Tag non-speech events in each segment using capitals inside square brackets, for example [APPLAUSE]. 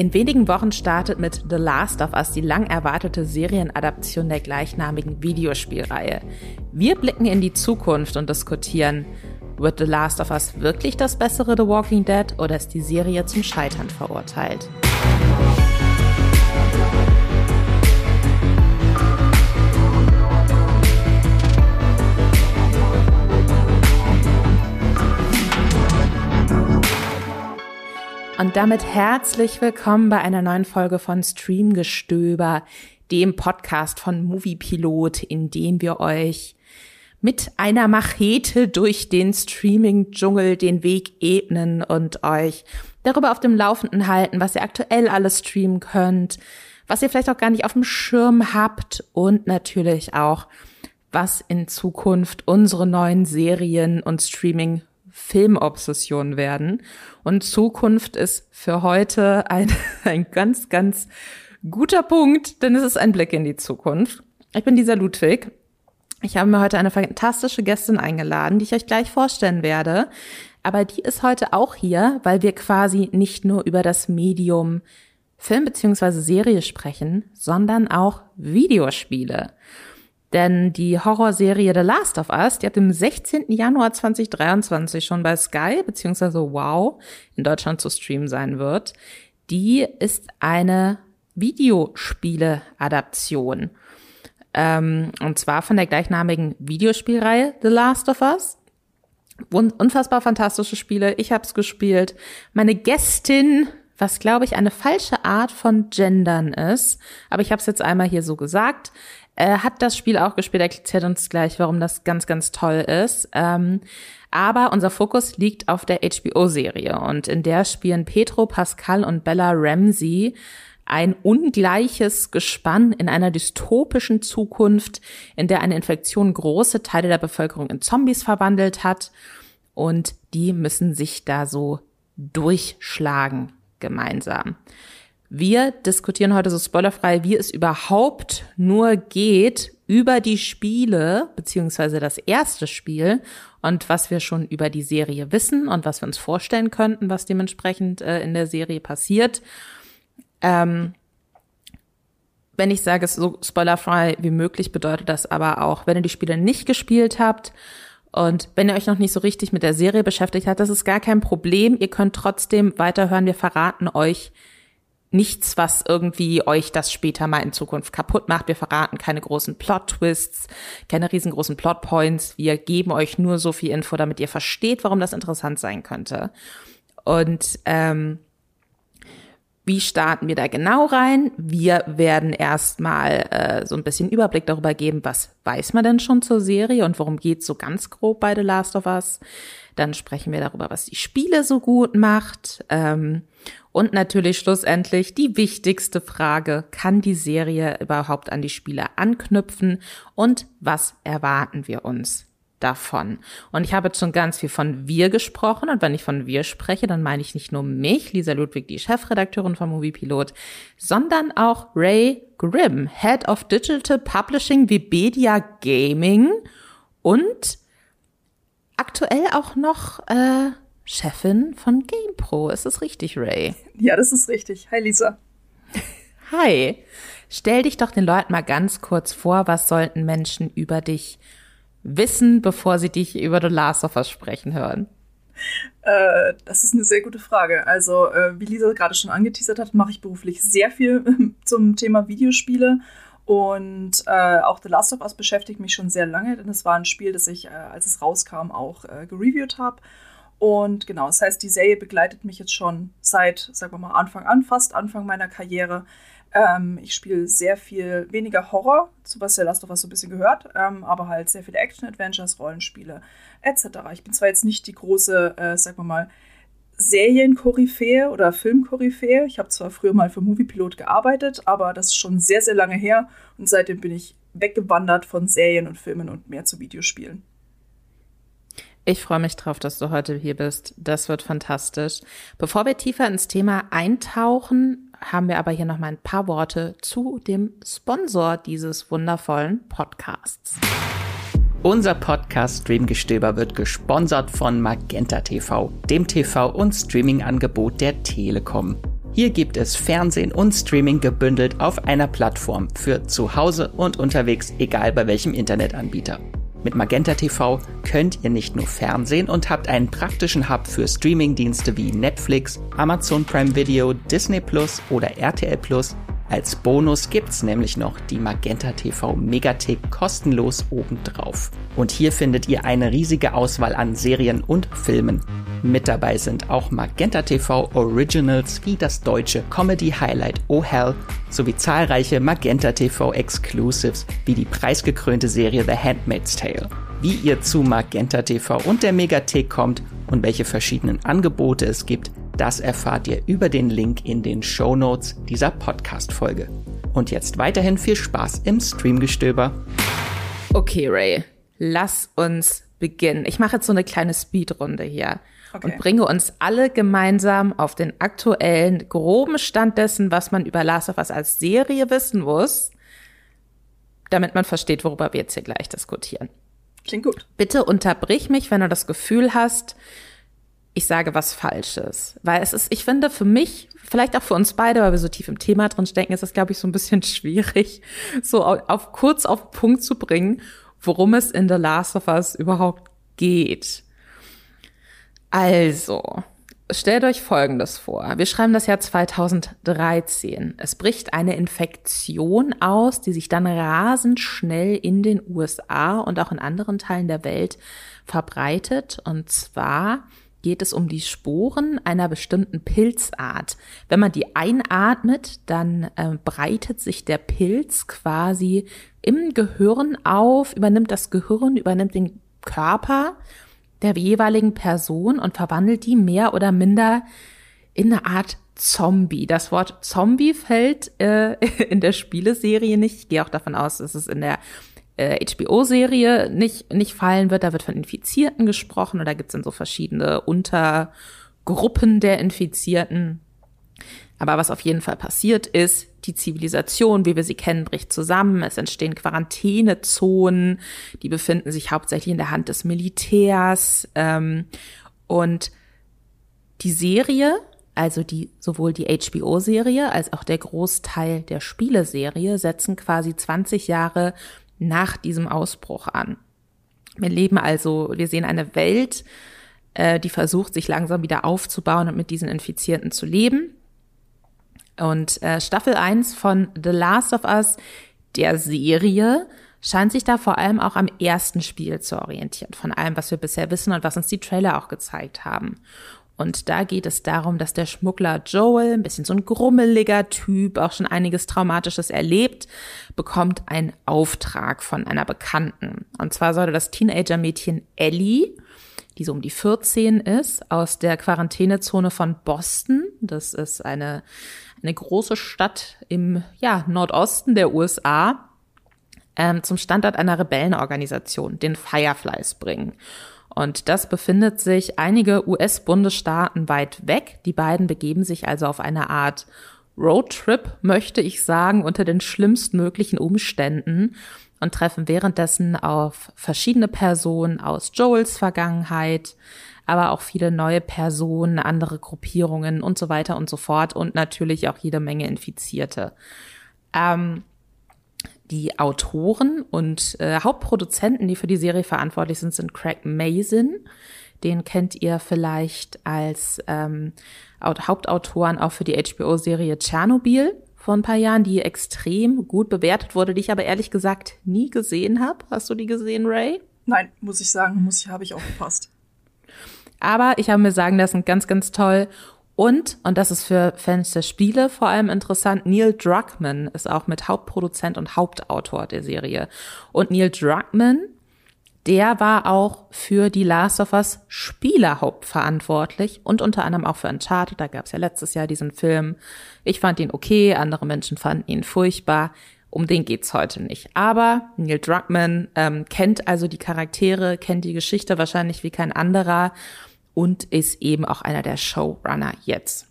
In wenigen Wochen startet mit The Last of Us die lang erwartete Serienadaption der gleichnamigen Videospielreihe. Wir blicken in die Zukunft und diskutieren, wird The Last of Us wirklich das bessere The Walking Dead oder ist die Serie zum Scheitern verurteilt? Und damit herzlich willkommen bei einer neuen Folge von Streamgestöber, dem Podcast von Moviepilot, in dem wir euch mit einer Machete durch den Streaming-Dschungel den Weg ebnen und euch darüber auf dem Laufenden halten, was ihr aktuell alles streamen könnt, was ihr vielleicht auch gar nicht auf dem Schirm habt und natürlich auch, was in Zukunft unsere neuen Serien und Streaming Filmobsession werden. Und Zukunft ist für heute ein, [LAUGHS] ein ganz, ganz guter Punkt, denn es ist ein Blick in die Zukunft. Ich bin dieser Ludwig. Ich habe mir heute eine fantastische Gästin eingeladen, die ich euch gleich vorstellen werde. Aber die ist heute auch hier, weil wir quasi nicht nur über das Medium Film beziehungsweise Serie sprechen, sondern auch Videospiele. Denn die Horrorserie The Last of Us, die ab dem 16. Januar 2023 schon bei Sky beziehungsweise Wow in Deutschland zu streamen sein wird, die ist eine Videospiele-Adaption. Ähm, und zwar von der gleichnamigen Videospielreihe The Last of Us. Unfassbar fantastische Spiele. Ich habe es gespielt. Meine Gästin was glaube ich eine falsche Art von Gendern ist. Aber ich habe es jetzt einmal hier so gesagt. Äh, hat das Spiel auch gespielt, erklärt uns gleich, warum das ganz, ganz toll ist. Ähm, aber unser Fokus liegt auf der HBO-Serie und in der spielen Petro Pascal und Bella Ramsey ein ungleiches Gespann in einer dystopischen Zukunft, in der eine Infektion große Teile der Bevölkerung in Zombies verwandelt hat und die müssen sich da so durchschlagen gemeinsam. Wir diskutieren heute so spoilerfrei, wie es überhaupt nur geht über die Spiele, beziehungsweise das erste Spiel und was wir schon über die Serie wissen und was wir uns vorstellen könnten, was dementsprechend äh, in der Serie passiert. Ähm, wenn ich sage, es so spoilerfrei wie möglich, bedeutet das aber auch, wenn ihr die Spiele nicht gespielt habt und wenn ihr euch noch nicht so richtig mit der Serie beschäftigt habt, das ist gar kein Problem. Ihr könnt trotzdem weiterhören. Wir verraten euch nichts, was irgendwie euch das später mal in Zukunft kaputt macht. Wir verraten keine großen Plot-Twists, keine riesengroßen Plot-Points. Wir geben euch nur so viel Info, damit ihr versteht, warum das interessant sein könnte. Und ähm, wie starten wir da genau rein? Wir werden erstmal äh, so ein bisschen Überblick darüber geben, was weiß man denn schon zur Serie und worum geht's so ganz grob bei The Last of Us. Dann sprechen wir darüber, was die Spiele so gut macht. Ähm, und natürlich schlussendlich die wichtigste Frage, kann die Serie überhaupt an die Spiele anknüpfen und was erwarten wir uns davon? Und ich habe jetzt schon ganz viel von wir gesprochen und wenn ich von wir spreche, dann meine ich nicht nur mich, Lisa Ludwig, die Chefredakteurin von Moviepilot, sondern auch Ray Grimm, Head of Digital Publishing Webedia Gaming und aktuell auch noch äh, Chefin von GamePro. Ist das richtig, Ray? Ja, das ist richtig. Hi, Lisa. Hi. Stell dich doch den Leuten mal ganz kurz vor, was sollten Menschen über dich wissen, bevor sie dich über The Last of Us sprechen hören? Äh, das ist eine sehr gute Frage. Also, äh, wie Lisa gerade schon angeteasert hat, mache ich beruflich sehr viel [LAUGHS] zum Thema Videospiele. Und äh, auch The Last of Us beschäftigt mich schon sehr lange, denn es war ein Spiel, das ich, äh, als es rauskam, auch äh, gereviewt habe. Und genau, das heißt, die Serie begleitet mich jetzt schon seit, sagen wir mal, Anfang an, fast Anfang meiner Karriere. Ähm, ich spiele sehr viel weniger Horror, zu was der Last of Us so ein bisschen gehört, ähm, aber halt sehr viele Action-Adventures, Rollenspiele etc. Ich bin zwar jetzt nicht die große, äh, sagen wir mal, Serienkoryphäe oder Filmkoryphäe. Ich habe zwar früher mal für Moviepilot gearbeitet, aber das ist schon sehr, sehr lange her und seitdem bin ich weggewandert von Serien und Filmen und mehr zu Videospielen. Ich freue mich drauf, dass du heute hier bist. Das wird fantastisch. Bevor wir tiefer ins Thema eintauchen, haben wir aber hier noch mal ein paar Worte zu dem Sponsor dieses wundervollen Podcasts. Unser Podcast Streamgestöber wird gesponsert von Magenta TV, dem TV- und Streaming-Angebot der Telekom. Hier gibt es Fernsehen und Streaming gebündelt auf einer Plattform für zu Hause und unterwegs, egal bei welchem Internetanbieter. Mit Magenta TV könnt ihr nicht nur Fernsehen und habt einen praktischen Hub für Streamingdienste wie Netflix, Amazon Prime Video, Disney Plus oder RTL Plus. Als Bonus gibt's nämlich noch die Magenta TV Megathek kostenlos obendrauf. Und hier findet ihr eine riesige Auswahl an Serien und Filmen. Mit dabei sind auch Magenta TV Originals wie das deutsche Comedy Highlight Oh Hell sowie zahlreiche Magenta TV Exclusives wie die preisgekrönte Serie The Handmaid's Tale. Wie ihr zu Magenta TV und der Megathek kommt und welche verschiedenen Angebote es gibt, das erfahrt ihr über den Link in den Show Notes dieser Podcast-Folge. Und jetzt weiterhin viel Spaß im Streamgestöber. Okay, Ray, lass uns beginnen. Ich mache jetzt so eine kleine Speedrunde hier okay. und bringe uns alle gemeinsam auf den aktuellen groben Stand dessen, was man über Last of Us als Serie wissen muss, damit man versteht, worüber wir jetzt hier gleich diskutieren. Klingt gut. Bitte unterbrich mich, wenn du das Gefühl hast, ich sage was Falsches. Weil es ist, ich finde, für mich, vielleicht auch für uns beide, weil wir so tief im Thema drin stecken, ist es, glaube ich, so ein bisschen [LAUGHS] schwierig, so auf, auf kurz auf den Punkt zu bringen, worum es in The Last of Us überhaupt geht. Also, stellt euch Folgendes vor. Wir schreiben das Jahr 2013. Es bricht eine Infektion aus, die sich dann rasend schnell in den USA und auch in anderen Teilen der Welt verbreitet. Und zwar geht es um die Sporen einer bestimmten Pilzart. Wenn man die einatmet, dann äh, breitet sich der Pilz quasi im Gehirn auf, übernimmt das Gehirn, übernimmt den Körper der jeweiligen Person und verwandelt die mehr oder minder in eine Art Zombie. Das Wort Zombie fällt äh, [LAUGHS] in der Spieleserie nicht. Ich gehe auch davon aus, dass es in der äh, HBO-Serie nicht, nicht fallen wird. Da wird von Infizierten gesprochen oder gibt es dann so verschiedene Untergruppen der Infizierten. Aber was auf jeden Fall passiert ist, die Zivilisation, wie wir sie kennen, bricht zusammen. Es entstehen Quarantänezonen, die befinden sich hauptsächlich in der Hand des Militärs. Ähm, und die Serie, also die, sowohl die HBO-Serie als auch der Großteil der Spieleserie, setzen quasi 20 Jahre nach diesem Ausbruch an. Wir leben also, wir sehen eine Welt, äh, die versucht, sich langsam wieder aufzubauen und mit diesen Infizierten zu leben. Und äh, Staffel 1 von The Last of Us, der Serie, scheint sich da vor allem auch am ersten Spiel zu orientieren, von allem, was wir bisher wissen und was uns die Trailer auch gezeigt haben. Und da geht es darum, dass der Schmuggler Joel, ein bisschen so ein grummeliger Typ, auch schon einiges Traumatisches erlebt, bekommt einen Auftrag von einer Bekannten. Und zwar sollte das Teenager-Mädchen Ellie die so um die 14 ist, aus der Quarantänezone von Boston. Das ist eine, eine große Stadt im ja, Nordosten der USA, ähm, zum Standort einer Rebellenorganisation, den Fireflies, bringen. Und das befindet sich einige US-Bundesstaaten weit weg. Die beiden begeben sich also auf eine Art Roadtrip, möchte ich sagen, unter den schlimmstmöglichen Umständen und treffen währenddessen auf verschiedene Personen aus Joels Vergangenheit, aber auch viele neue Personen, andere Gruppierungen und so weiter und so fort und natürlich auch jede Menge Infizierte. Ähm, die Autoren und äh, Hauptproduzenten, die für die Serie verantwortlich sind, sind Craig Mason. Den kennt ihr vielleicht als ähm, Hauptautoren auch für die HBO-Serie Tschernobyl vor ein paar Jahren, die extrem gut bewertet wurde, die ich aber ehrlich gesagt nie gesehen habe. Hast du die gesehen, Ray? Nein, muss ich sagen, muss ich, habe ich aufgepasst. Aber ich habe mir sagen lassen, ganz, ganz toll. Und, und das ist für Fans der Spiele vor allem interessant, Neil Druckmann ist auch mit Hauptproduzent und Hauptautor der Serie. Und Neil Druckmann der war auch für die Last of Us Spieler hauptverantwortlich und unter anderem auch für Uncharted. Da gab es ja letztes Jahr diesen Film. Ich fand ihn okay, andere Menschen fanden ihn furchtbar. Um den geht's heute nicht. Aber Neil Druckmann ähm, kennt also die Charaktere, kennt die Geschichte wahrscheinlich wie kein anderer und ist eben auch einer der Showrunner jetzt.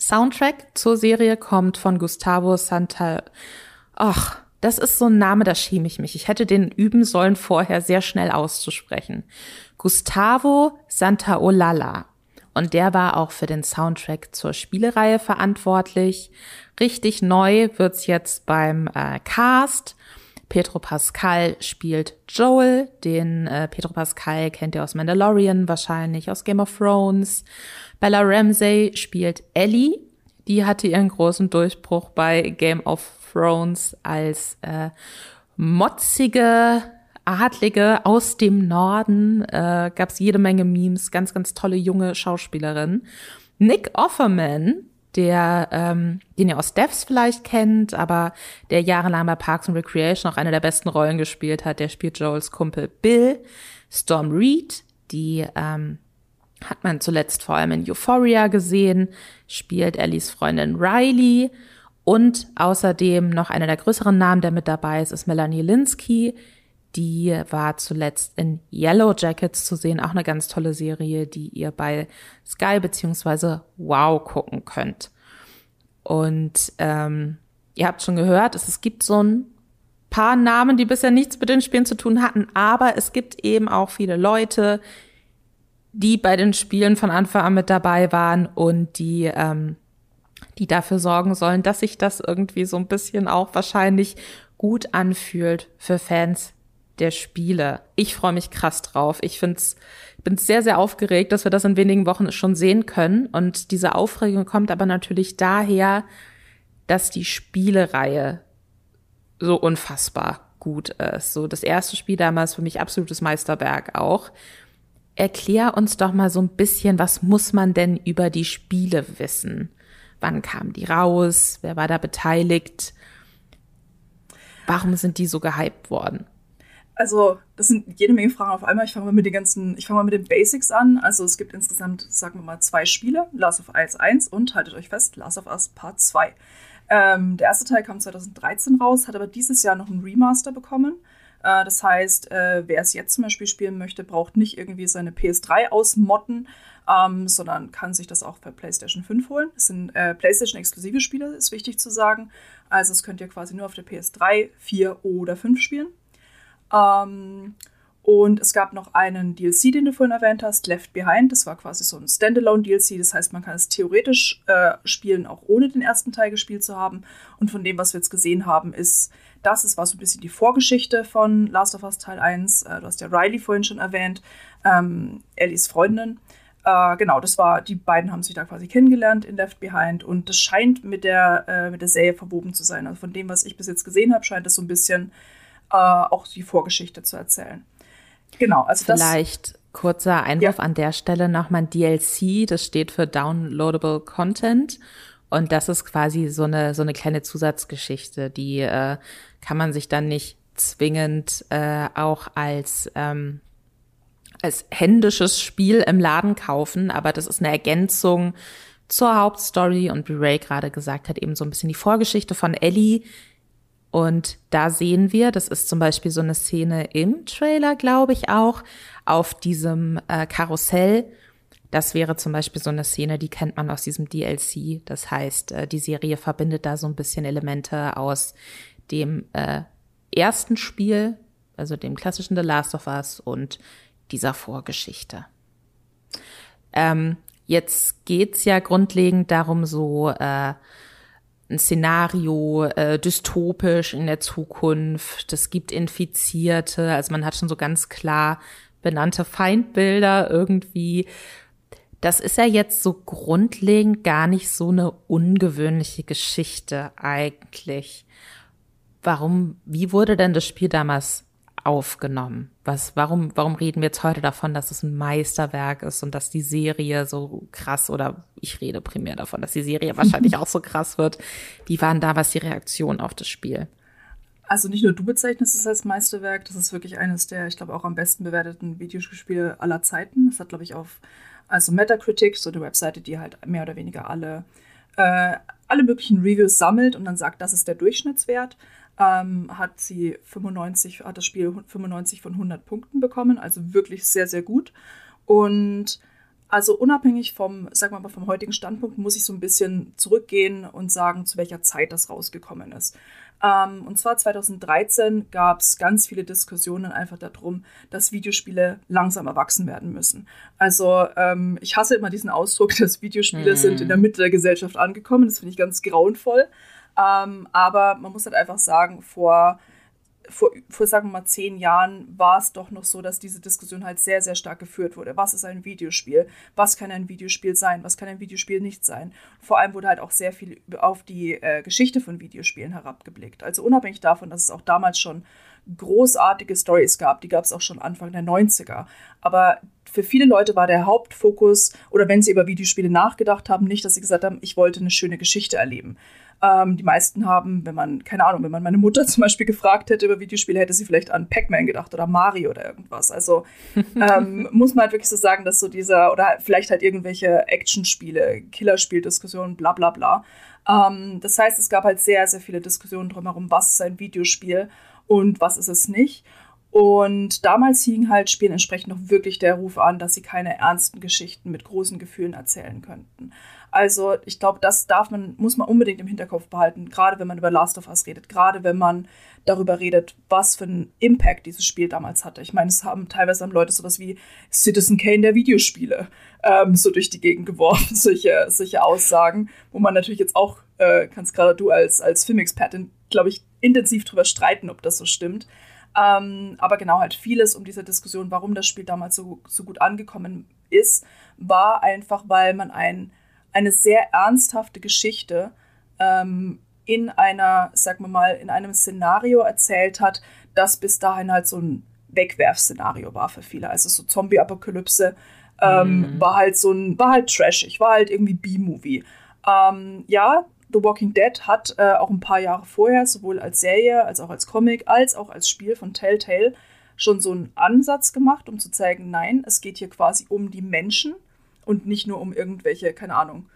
Soundtrack zur Serie kommt von Gustavo Santa. Ach, das ist so ein Name, da schäme ich mich. Ich hätte den üben sollen, vorher sehr schnell auszusprechen. Gustavo Santaolalla. Und der war auch für den Soundtrack zur Spielereihe verantwortlich. Richtig neu wird's jetzt beim äh, Cast. Pedro Pascal spielt Joel. Den äh, Pedro Pascal kennt ihr aus Mandalorian, wahrscheinlich aus Game of Thrones. Bella Ramsey spielt Ellie. Die hatte ihren großen Durchbruch bei Game of Thrones als äh, motzige Adlige aus dem Norden. Äh, Gab es jede Menge Memes, ganz, ganz tolle junge Schauspielerin. Nick Offerman, der, ähm, den ihr aus Devs vielleicht kennt, aber der jahrelang bei Parks and Recreation auch eine der besten Rollen gespielt hat, der spielt Joels Kumpel Bill. Storm Reed, die ähm, hat man zuletzt vor allem in Euphoria gesehen, spielt Ellies Freundin Riley. Und außerdem noch einer der größeren Namen, der mit dabei ist, ist Melanie Linsky. Die war zuletzt in Yellow Jackets zu sehen, auch eine ganz tolle Serie, die ihr bei Sky beziehungsweise Wow gucken könnt. Und ähm, ihr habt schon gehört, es, es gibt so ein paar Namen, die bisher nichts mit den Spielen zu tun hatten, aber es gibt eben auch viele Leute, die bei den Spielen von Anfang an mit dabei waren und die, ähm, die dafür sorgen sollen, dass sich das irgendwie so ein bisschen auch wahrscheinlich gut anfühlt für Fans der Spiele. Ich freue mich krass drauf. Ich find's, bin sehr, sehr aufgeregt, dass wir das in wenigen Wochen schon sehen können. Und diese Aufregung kommt aber natürlich daher, dass die Spielereihe so unfassbar gut ist. So das erste Spiel damals für mich absolutes Meisterwerk auch. Erklär uns doch mal so ein bisschen, was muss man denn über die Spiele wissen? Wann kamen die raus? Wer war da beteiligt? Warum sind die so gehypt worden? Also, das sind jede Menge Fragen auf einmal. Ich fange mal mit den ganzen, ich fange mal mit den Basics an. Also, es gibt insgesamt, sagen wir mal, zwei Spiele: Last of Us 1 und haltet euch fest, Last of Us Part 2. Ähm, der erste Teil kam 2013 raus, hat aber dieses Jahr noch einen Remaster bekommen. Äh, das heißt, äh, wer es jetzt zum Beispiel spielen möchte, braucht nicht irgendwie seine PS3 ausmotten, ähm, sondern kann sich das auch bei PlayStation 5 holen. Das sind äh, PlayStation-exklusive Spiele, ist wichtig zu sagen. Also, das könnt ihr quasi nur auf der PS3, 4 oder 5 spielen. Ähm, und es gab noch einen DLC, den du vorhin erwähnt hast, Left Behind. Das war quasi so ein Standalone-DLC. Das heißt, man kann es theoretisch äh, spielen, auch ohne den ersten Teil gespielt zu haben. Und von dem, was wir jetzt gesehen haben, ist das. Es war so ein bisschen die Vorgeschichte von Last of Us Teil 1. Äh, du hast ja Riley vorhin schon erwähnt, ähm, Ellies Freundin. Äh, genau, das war, die beiden haben sich da quasi kennengelernt in Left Behind. Und das scheint mit der, äh, mit der Serie verwoben zu sein. Also von dem, was ich bis jetzt gesehen habe, scheint es so ein bisschen äh, auch die Vorgeschichte zu erzählen. Genau, also Vielleicht das, kurzer Einwurf ja. an der Stelle nochmal DLC, das steht für Downloadable Content. Und das ist quasi so eine, so eine kleine Zusatzgeschichte, die äh, kann man sich dann nicht zwingend äh, auch als, ähm, als händisches Spiel im Laden kaufen, aber das ist eine Ergänzung zur Hauptstory und wie Ray gerade gesagt hat, eben so ein bisschen die Vorgeschichte von Ellie, und da sehen wir, das ist zum Beispiel so eine Szene im Trailer, glaube ich auch, auf diesem äh, Karussell. Das wäre zum Beispiel so eine Szene, die kennt man aus diesem DLC. Das heißt, äh, die Serie verbindet da so ein bisschen Elemente aus dem äh, ersten Spiel, also dem klassischen The Last of Us und dieser Vorgeschichte. Ähm, jetzt geht's ja grundlegend darum, so äh, ein Szenario äh, dystopisch in der Zukunft. Es gibt Infizierte. Also man hat schon so ganz klar benannte Feindbilder irgendwie. Das ist ja jetzt so grundlegend gar nicht so eine ungewöhnliche Geschichte eigentlich. Warum, wie wurde denn das Spiel damals aufgenommen? Was, warum, warum reden wir jetzt heute davon, dass es ein Meisterwerk ist und dass die Serie so krass oder ich rede primär davon, dass die Serie wahrscheinlich [LAUGHS] auch so krass wird. Wie waren da was die Reaktion auf das Spiel? Also nicht nur du bezeichnest es als Meisterwerk, das ist wirklich eines der, ich glaube, auch am besten bewerteten Videospiele aller Zeiten. Das hat, glaube ich, auf also Metacritic, so eine Webseite, die halt mehr oder weniger alle, äh, alle möglichen Reviews sammelt und dann sagt, das ist der Durchschnittswert ähm, hat sie 95, hat das Spiel 95 von 100 Punkten bekommen, also wirklich sehr, sehr gut. Und Also unabhängig vom, sagen wir mal, vom heutigen Standpunkt muss ich so ein bisschen zurückgehen und sagen, zu welcher Zeit das rausgekommen ist. Ähm, und zwar 2013 gab es ganz viele Diskussionen einfach darum, dass Videospiele langsam erwachsen werden müssen. Also ähm, ich hasse immer diesen Ausdruck, [LAUGHS] dass Videospiele mhm. sind in der Mitte der Gesellschaft angekommen. Das finde ich ganz grauenvoll. Ähm, aber man muss halt einfach sagen, vor vor, vor, sagen wir mal, zehn Jahren war es doch noch so, dass diese Diskussion halt sehr, sehr stark geführt wurde. Was ist ein Videospiel? Was kann ein Videospiel sein? Was kann ein Videospiel nicht sein? Vor allem wurde halt auch sehr viel auf die äh, Geschichte von Videospielen herabgeblickt. Also unabhängig davon, dass es auch damals schon großartige Stories gab, die gab es auch schon Anfang der 90er. Aber für viele Leute war der Hauptfokus, oder wenn sie über Videospiele nachgedacht haben, nicht, dass sie gesagt haben, ich wollte eine schöne Geschichte erleben. Ähm, die meisten haben, wenn man, keine Ahnung, wenn man meine Mutter [LAUGHS] zum Beispiel gefragt hätte über Videospiele, hätte sie vielleicht an Pac-Man gedacht oder Mario oder irgendwas. Also [LAUGHS] ähm, muss man halt wirklich so sagen, dass so dieser, oder vielleicht halt irgendwelche Actionspiele, Killerspieldiskussionen, bla bla bla. Ähm, das heißt, es gab halt sehr, sehr viele Diskussionen drumherum, was ist ein Videospiel und was ist es nicht. Und damals hing halt Spielen entsprechend noch wirklich der Ruf an, dass sie keine ernsten Geschichten mit großen Gefühlen erzählen könnten. Also ich glaube, das darf man, muss man unbedingt im Hinterkopf behalten, gerade wenn man über Last of Us redet, gerade wenn man darüber redet, was für einen Impact dieses Spiel damals hatte. Ich meine, es haben teilweise haben Leute sowas wie Citizen Kane der Videospiele ähm, so durch die Gegend geworfen, [LAUGHS] solche, solche Aussagen, wo man natürlich jetzt auch, äh, kannst gerade du als, als Filmexpertin, glaube ich, intensiv drüber streiten, ob das so stimmt. Ähm, aber genau halt vieles um diese Diskussion, warum das Spiel damals so, so gut angekommen ist, war einfach, weil man ein eine sehr ernsthafte Geschichte ähm, in einer, sag wir mal, in einem Szenario erzählt hat, das bis dahin halt so ein Wegwerfszenario war für viele. Also so Zombie-Apokalypse ähm, mhm. war halt so ein, war halt trashig, war halt irgendwie B-Movie. Ähm, ja, The Walking Dead hat äh, auch ein paar Jahre vorher, sowohl als Serie, als auch als Comic, als auch als Spiel von Telltale, schon so einen Ansatz gemacht, um zu zeigen, nein, es geht hier quasi um die Menschen und nicht nur um irgendwelche, keine Ahnung,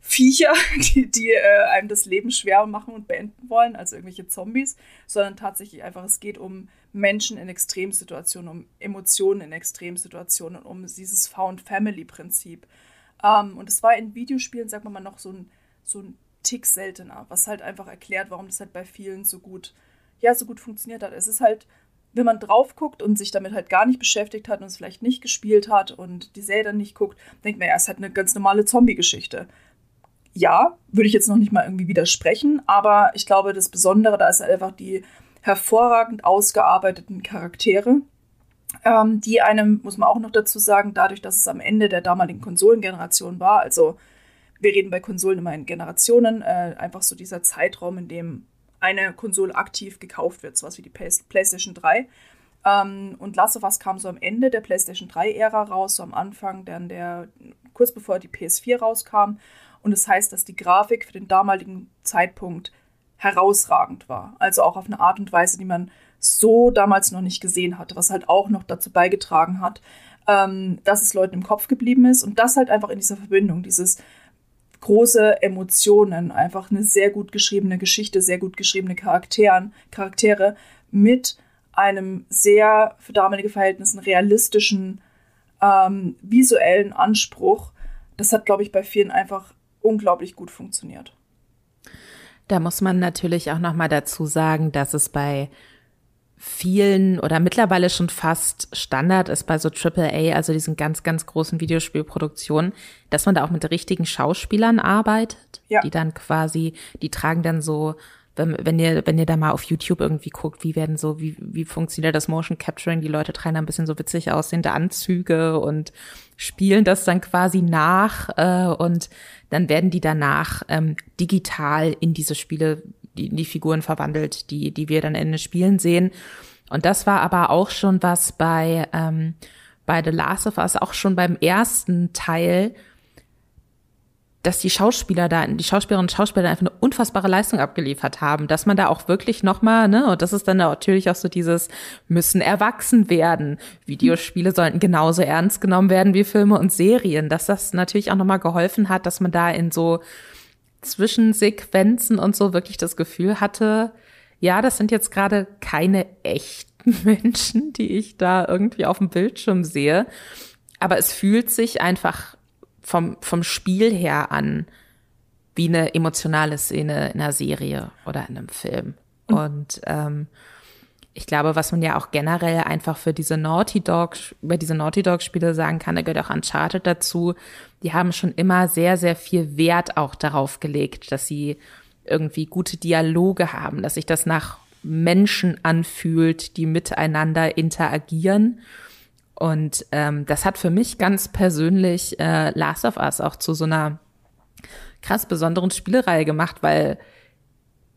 Viecher, [LAUGHS] die, die äh, einem das Leben schwer machen und beenden wollen, also irgendwelche Zombies, sondern tatsächlich einfach, es geht um Menschen in Extremsituationen, um Emotionen in Extremsituationen, um dieses Found-Family-Prinzip. Ähm, und es war in Videospielen, sagt man mal, noch so ein, so ein Tick seltener, was halt einfach erklärt, warum das halt bei vielen so gut, ja, so gut funktioniert hat. Es ist halt wenn man drauf guckt und sich damit halt gar nicht beschäftigt hat und es vielleicht nicht gespielt hat und die Serie dann nicht guckt, denkt man, ja, es halt eine ganz normale Zombie-Geschichte. Ja, würde ich jetzt noch nicht mal irgendwie widersprechen, aber ich glaube, das Besondere da ist halt einfach die hervorragend ausgearbeiteten Charaktere, ähm, die einem, muss man auch noch dazu sagen, dadurch, dass es am Ende der damaligen Konsolengeneration war, also wir reden bei Konsolen immer in Generationen, äh, einfach so dieser Zeitraum, in dem eine Konsole aktiv gekauft wird, sowas wie die PlayStation 3. Ähm, und Last of Us kam so am Ende der PlayStation 3-Ära raus, so am Anfang, dann der, kurz bevor die PS4 rauskam. Und das heißt, dass die Grafik für den damaligen Zeitpunkt herausragend war. Also auch auf eine Art und Weise, die man so damals noch nicht gesehen hatte, was halt auch noch dazu beigetragen hat, ähm, dass es Leuten im Kopf geblieben ist und das halt einfach in dieser Verbindung, dieses große Emotionen, einfach eine sehr gut geschriebene Geschichte, sehr gut geschriebene Charakteren, Charaktere mit einem sehr für damalige Verhältnisse realistischen ähm, visuellen Anspruch. Das hat, glaube ich, bei vielen einfach unglaublich gut funktioniert. Da muss man natürlich auch noch mal dazu sagen, dass es bei vielen oder mittlerweile schon fast Standard ist bei so AAA, also diesen ganz, ganz großen Videospielproduktionen, dass man da auch mit richtigen Schauspielern arbeitet, ja. die dann quasi, die tragen dann so, wenn, wenn ihr, wenn ihr da mal auf YouTube irgendwie guckt, wie werden so, wie, wie funktioniert das Motion Capturing, die Leute tragen da ein bisschen so witzig aussehende Anzüge und spielen das dann quasi nach äh, und dann werden die danach ähm, digital in diese Spiele die, die Figuren verwandelt, die, die wir dann in den Spielen sehen. Und das war aber auch schon was bei, ähm, bei The Last of Us, auch schon beim ersten Teil, dass die Schauspieler da, die Schauspielerinnen und Schauspieler da einfach eine unfassbare Leistung abgeliefert haben, dass man da auch wirklich nochmal, ne, und das ist dann natürlich auch so dieses, müssen erwachsen werden. Videospiele sollten genauso ernst genommen werden wie Filme und Serien, dass das natürlich auch nochmal geholfen hat, dass man da in so, Zwischensequenzen und so wirklich das Gefühl hatte, ja, das sind jetzt gerade keine echten [LAUGHS] Menschen, die ich da irgendwie auf dem Bildschirm sehe. aber es fühlt sich einfach vom, vom Spiel her an wie eine emotionale Szene in einer Serie oder in einem Film. Und ähm, ich glaube, was man ja auch generell einfach für diese Naughty Dog, über diese Naughty Dog Spiele sagen kann, da gehört auch Uncharted dazu. Die haben schon immer sehr, sehr viel Wert auch darauf gelegt, dass sie irgendwie gute Dialoge haben, dass sich das nach Menschen anfühlt, die miteinander interagieren. Und ähm, das hat für mich ganz persönlich äh, Last of Us auch zu so einer krass besonderen Spielereihe gemacht, weil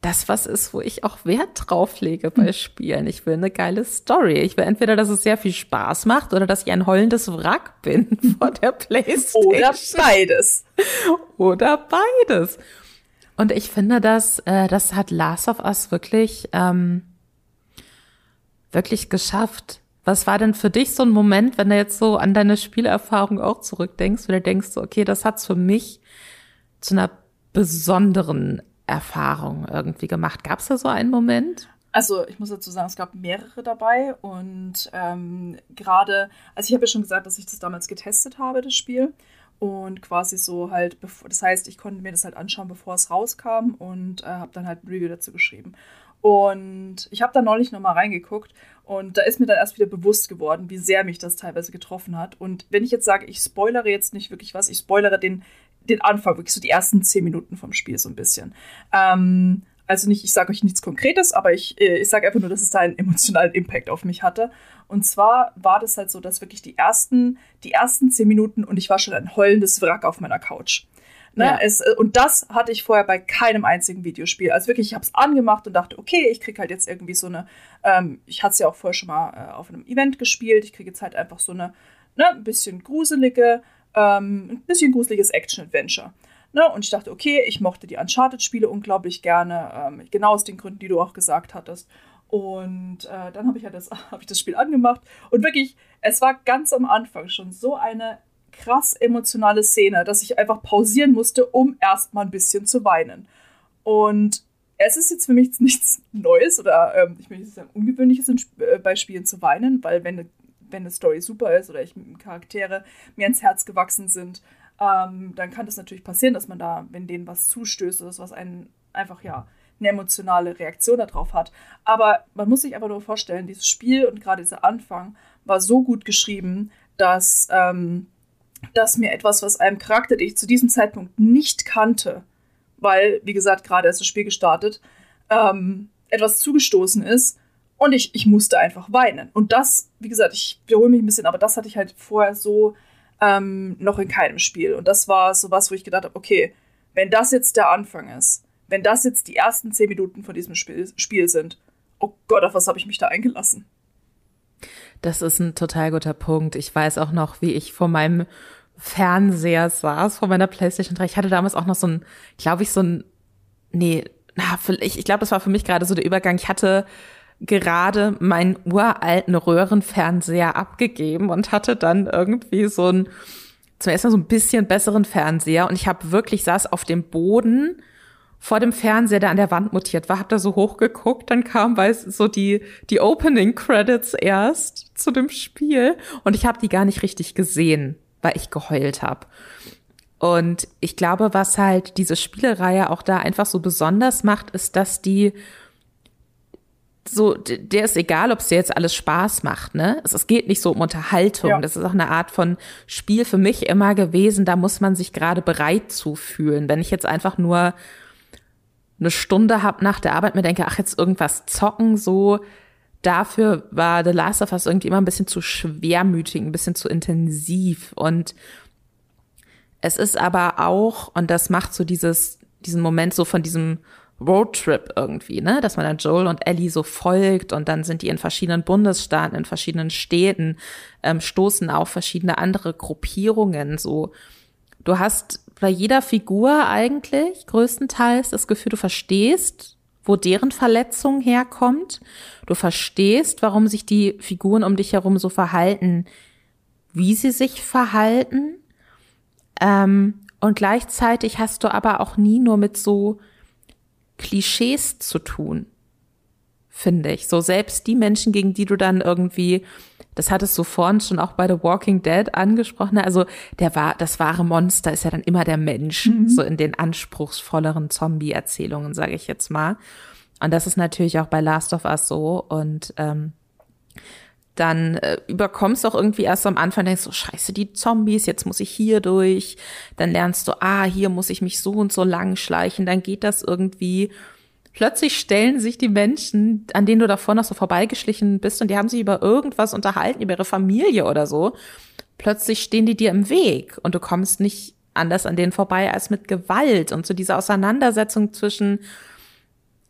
das was ist, wo ich auch Wert drauf lege bei hm. Spielen. Ich will eine geile Story. Ich will entweder, dass es sehr viel Spaß macht oder dass ich ein heulendes Wrack bin [LAUGHS] vor der Playstation. Oder beides. oder beides. Und ich finde, dass äh, das hat Last of Us wirklich ähm, wirklich geschafft. Was war denn für dich so ein Moment, wenn du jetzt so an deine Spielerfahrung auch zurückdenkst, wo du denkst, okay, das hat's für mich zu einer besonderen Erfahrung irgendwie gemacht. Gab es da so einen Moment? Also ich muss dazu sagen, es gab mehrere dabei und ähm, gerade, also ich habe ja schon gesagt, dass ich das damals getestet habe, das Spiel und quasi so halt, das heißt, ich konnte mir das halt anschauen, bevor es rauskam und äh, habe dann halt ein Review dazu geschrieben. Und ich habe da neulich nochmal reingeguckt und da ist mir dann erst wieder bewusst geworden, wie sehr mich das teilweise getroffen hat. Und wenn ich jetzt sage, ich spoilere jetzt nicht wirklich was, ich spoilere den den Anfang, wirklich so die ersten zehn Minuten vom Spiel so ein bisschen. Ähm, also nicht, ich sage euch nichts Konkretes, aber ich, äh, ich sage einfach nur, dass es da einen emotionalen Impact auf mich hatte. Und zwar war das halt so, dass wirklich die ersten, die ersten zehn Minuten und ich war schon ein heulendes Wrack auf meiner Couch. Ne, ja. es, äh, und das hatte ich vorher bei keinem einzigen Videospiel. Also wirklich, ich habe es angemacht und dachte, okay, ich kriege halt jetzt irgendwie so eine, ähm, ich hatte es ja auch vorher schon mal äh, auf einem Event gespielt, ich kriege jetzt halt einfach so eine, ne, ein bisschen gruselige, ähm, ein bisschen gruseliges Action-Adventure. Ne? Und ich dachte, okay, ich mochte die Uncharted-Spiele unglaublich gerne, ähm, genau aus den Gründen, die du auch gesagt hattest. Und äh, dann habe ich ja das, [LAUGHS] hab ich das Spiel angemacht und wirklich, es war ganz am Anfang schon so eine krass emotionale Szene, dass ich einfach pausieren musste, um erstmal ein bisschen zu weinen. Und es ist jetzt für mich [LAUGHS] nichts Neues oder ähm, ich möchte sagen, Ungewöhnliches äh, bei Spielen zu weinen, weil wenn wenn eine Story super ist oder ich Charaktere mir ins Herz gewachsen sind, ähm, dann kann das natürlich passieren, dass man da, wenn denen was zustößt oder was einen einfach ja eine emotionale Reaktion darauf hat. Aber man muss sich einfach nur vorstellen, dieses Spiel und gerade dieser Anfang war so gut geschrieben, dass, ähm, dass mir etwas, was einem Charakter, den ich zu diesem Zeitpunkt nicht kannte, weil, wie gesagt, gerade erst das Spiel gestartet, ähm, etwas zugestoßen ist, und ich, ich musste einfach weinen. Und das, wie gesagt, ich wiederhole mich ein bisschen, aber das hatte ich halt vorher so ähm, noch in keinem Spiel. Und das war so was, wo ich gedacht habe, okay, wenn das jetzt der Anfang ist, wenn das jetzt die ersten zehn Minuten von diesem Spiel, Spiel sind, oh Gott, auf was habe ich mich da eingelassen? Das ist ein total guter Punkt. Ich weiß auch noch, wie ich vor meinem Fernseher saß, vor meiner PlayStation 3. Ich hatte damals auch noch so ein, glaube ich, so ein, nee, na, ich, ich glaube, das war für mich gerade so der Übergang. Ich hatte gerade meinen uralten Röhrenfernseher abgegeben und hatte dann irgendwie so ein zum ersten Mal so ein bisschen besseren Fernseher. Und ich habe wirklich saß auf dem Boden vor dem Fernseher, der an der Wand mutiert war, hab da so hochgeguckt, dann kam weiß so die die Opening Credits erst zu dem Spiel. Und ich habe die gar nicht richtig gesehen, weil ich geheult habe. Und ich glaube, was halt diese Spielereihe auch da einfach so besonders macht, ist, dass die so, der ist egal, ob es dir jetzt alles Spaß macht, ne? Es, es geht nicht so um Unterhaltung. Ja. Das ist auch eine Art von Spiel für mich immer gewesen. Da muss man sich gerade bereit zu fühlen. Wenn ich jetzt einfach nur eine Stunde hab nach der Arbeit mir denke, ach, jetzt irgendwas zocken, so, dafür war The Last of Us irgendwie immer ein bisschen zu schwermütig, ein bisschen zu intensiv. Und es ist aber auch, und das macht so dieses, diesen Moment so von diesem Roadtrip irgendwie, ne? Dass man dann Joel und Ellie so folgt und dann sind die in verschiedenen Bundesstaaten, in verschiedenen Städten, ähm, stoßen auf verschiedene andere Gruppierungen. So, du hast bei jeder Figur eigentlich größtenteils das Gefühl, du verstehst, wo deren Verletzung herkommt. Du verstehst, warum sich die Figuren um dich herum so verhalten, wie sie sich verhalten. Ähm, und gleichzeitig hast du aber auch nie nur mit so Klischees zu tun, finde ich. So selbst die Menschen, gegen die du dann irgendwie das hattest du vorhin schon auch bei The Walking Dead angesprochen. Ne? Also der war, das wahre Monster ist ja dann immer der Mensch, mhm. so in den anspruchsvolleren Zombie-Erzählungen, sage ich jetzt mal. Und das ist natürlich auch bei Last of Us so. Und ähm, dann äh, überkommst du auch irgendwie erst am Anfang, denkst du, scheiße, die Zombies, jetzt muss ich hier durch. Dann lernst du, ah, hier muss ich mich so und so lang schleichen, dann geht das irgendwie. Plötzlich stellen sich die Menschen, an denen du davor noch so vorbeigeschlichen bist und die haben sich über irgendwas unterhalten, über ihre Familie oder so. Plötzlich stehen die dir im Weg und du kommst nicht anders an denen vorbei als mit Gewalt und so diese Auseinandersetzung zwischen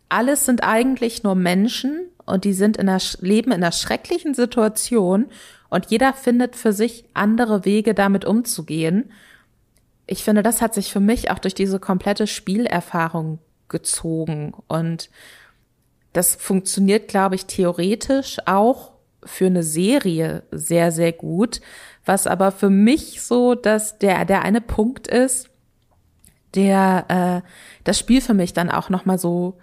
alles sind eigentlich nur Menschen und die sind in einer, leben in einer schrecklichen Situation und jeder findet für sich andere Wege, damit umzugehen. Ich finde, das hat sich für mich auch durch diese komplette Spielerfahrung gezogen und das funktioniert, glaube ich, theoretisch auch für eine Serie sehr, sehr gut. Was aber für mich so, dass der, der eine Punkt ist, der äh, das Spiel für mich dann auch nochmal so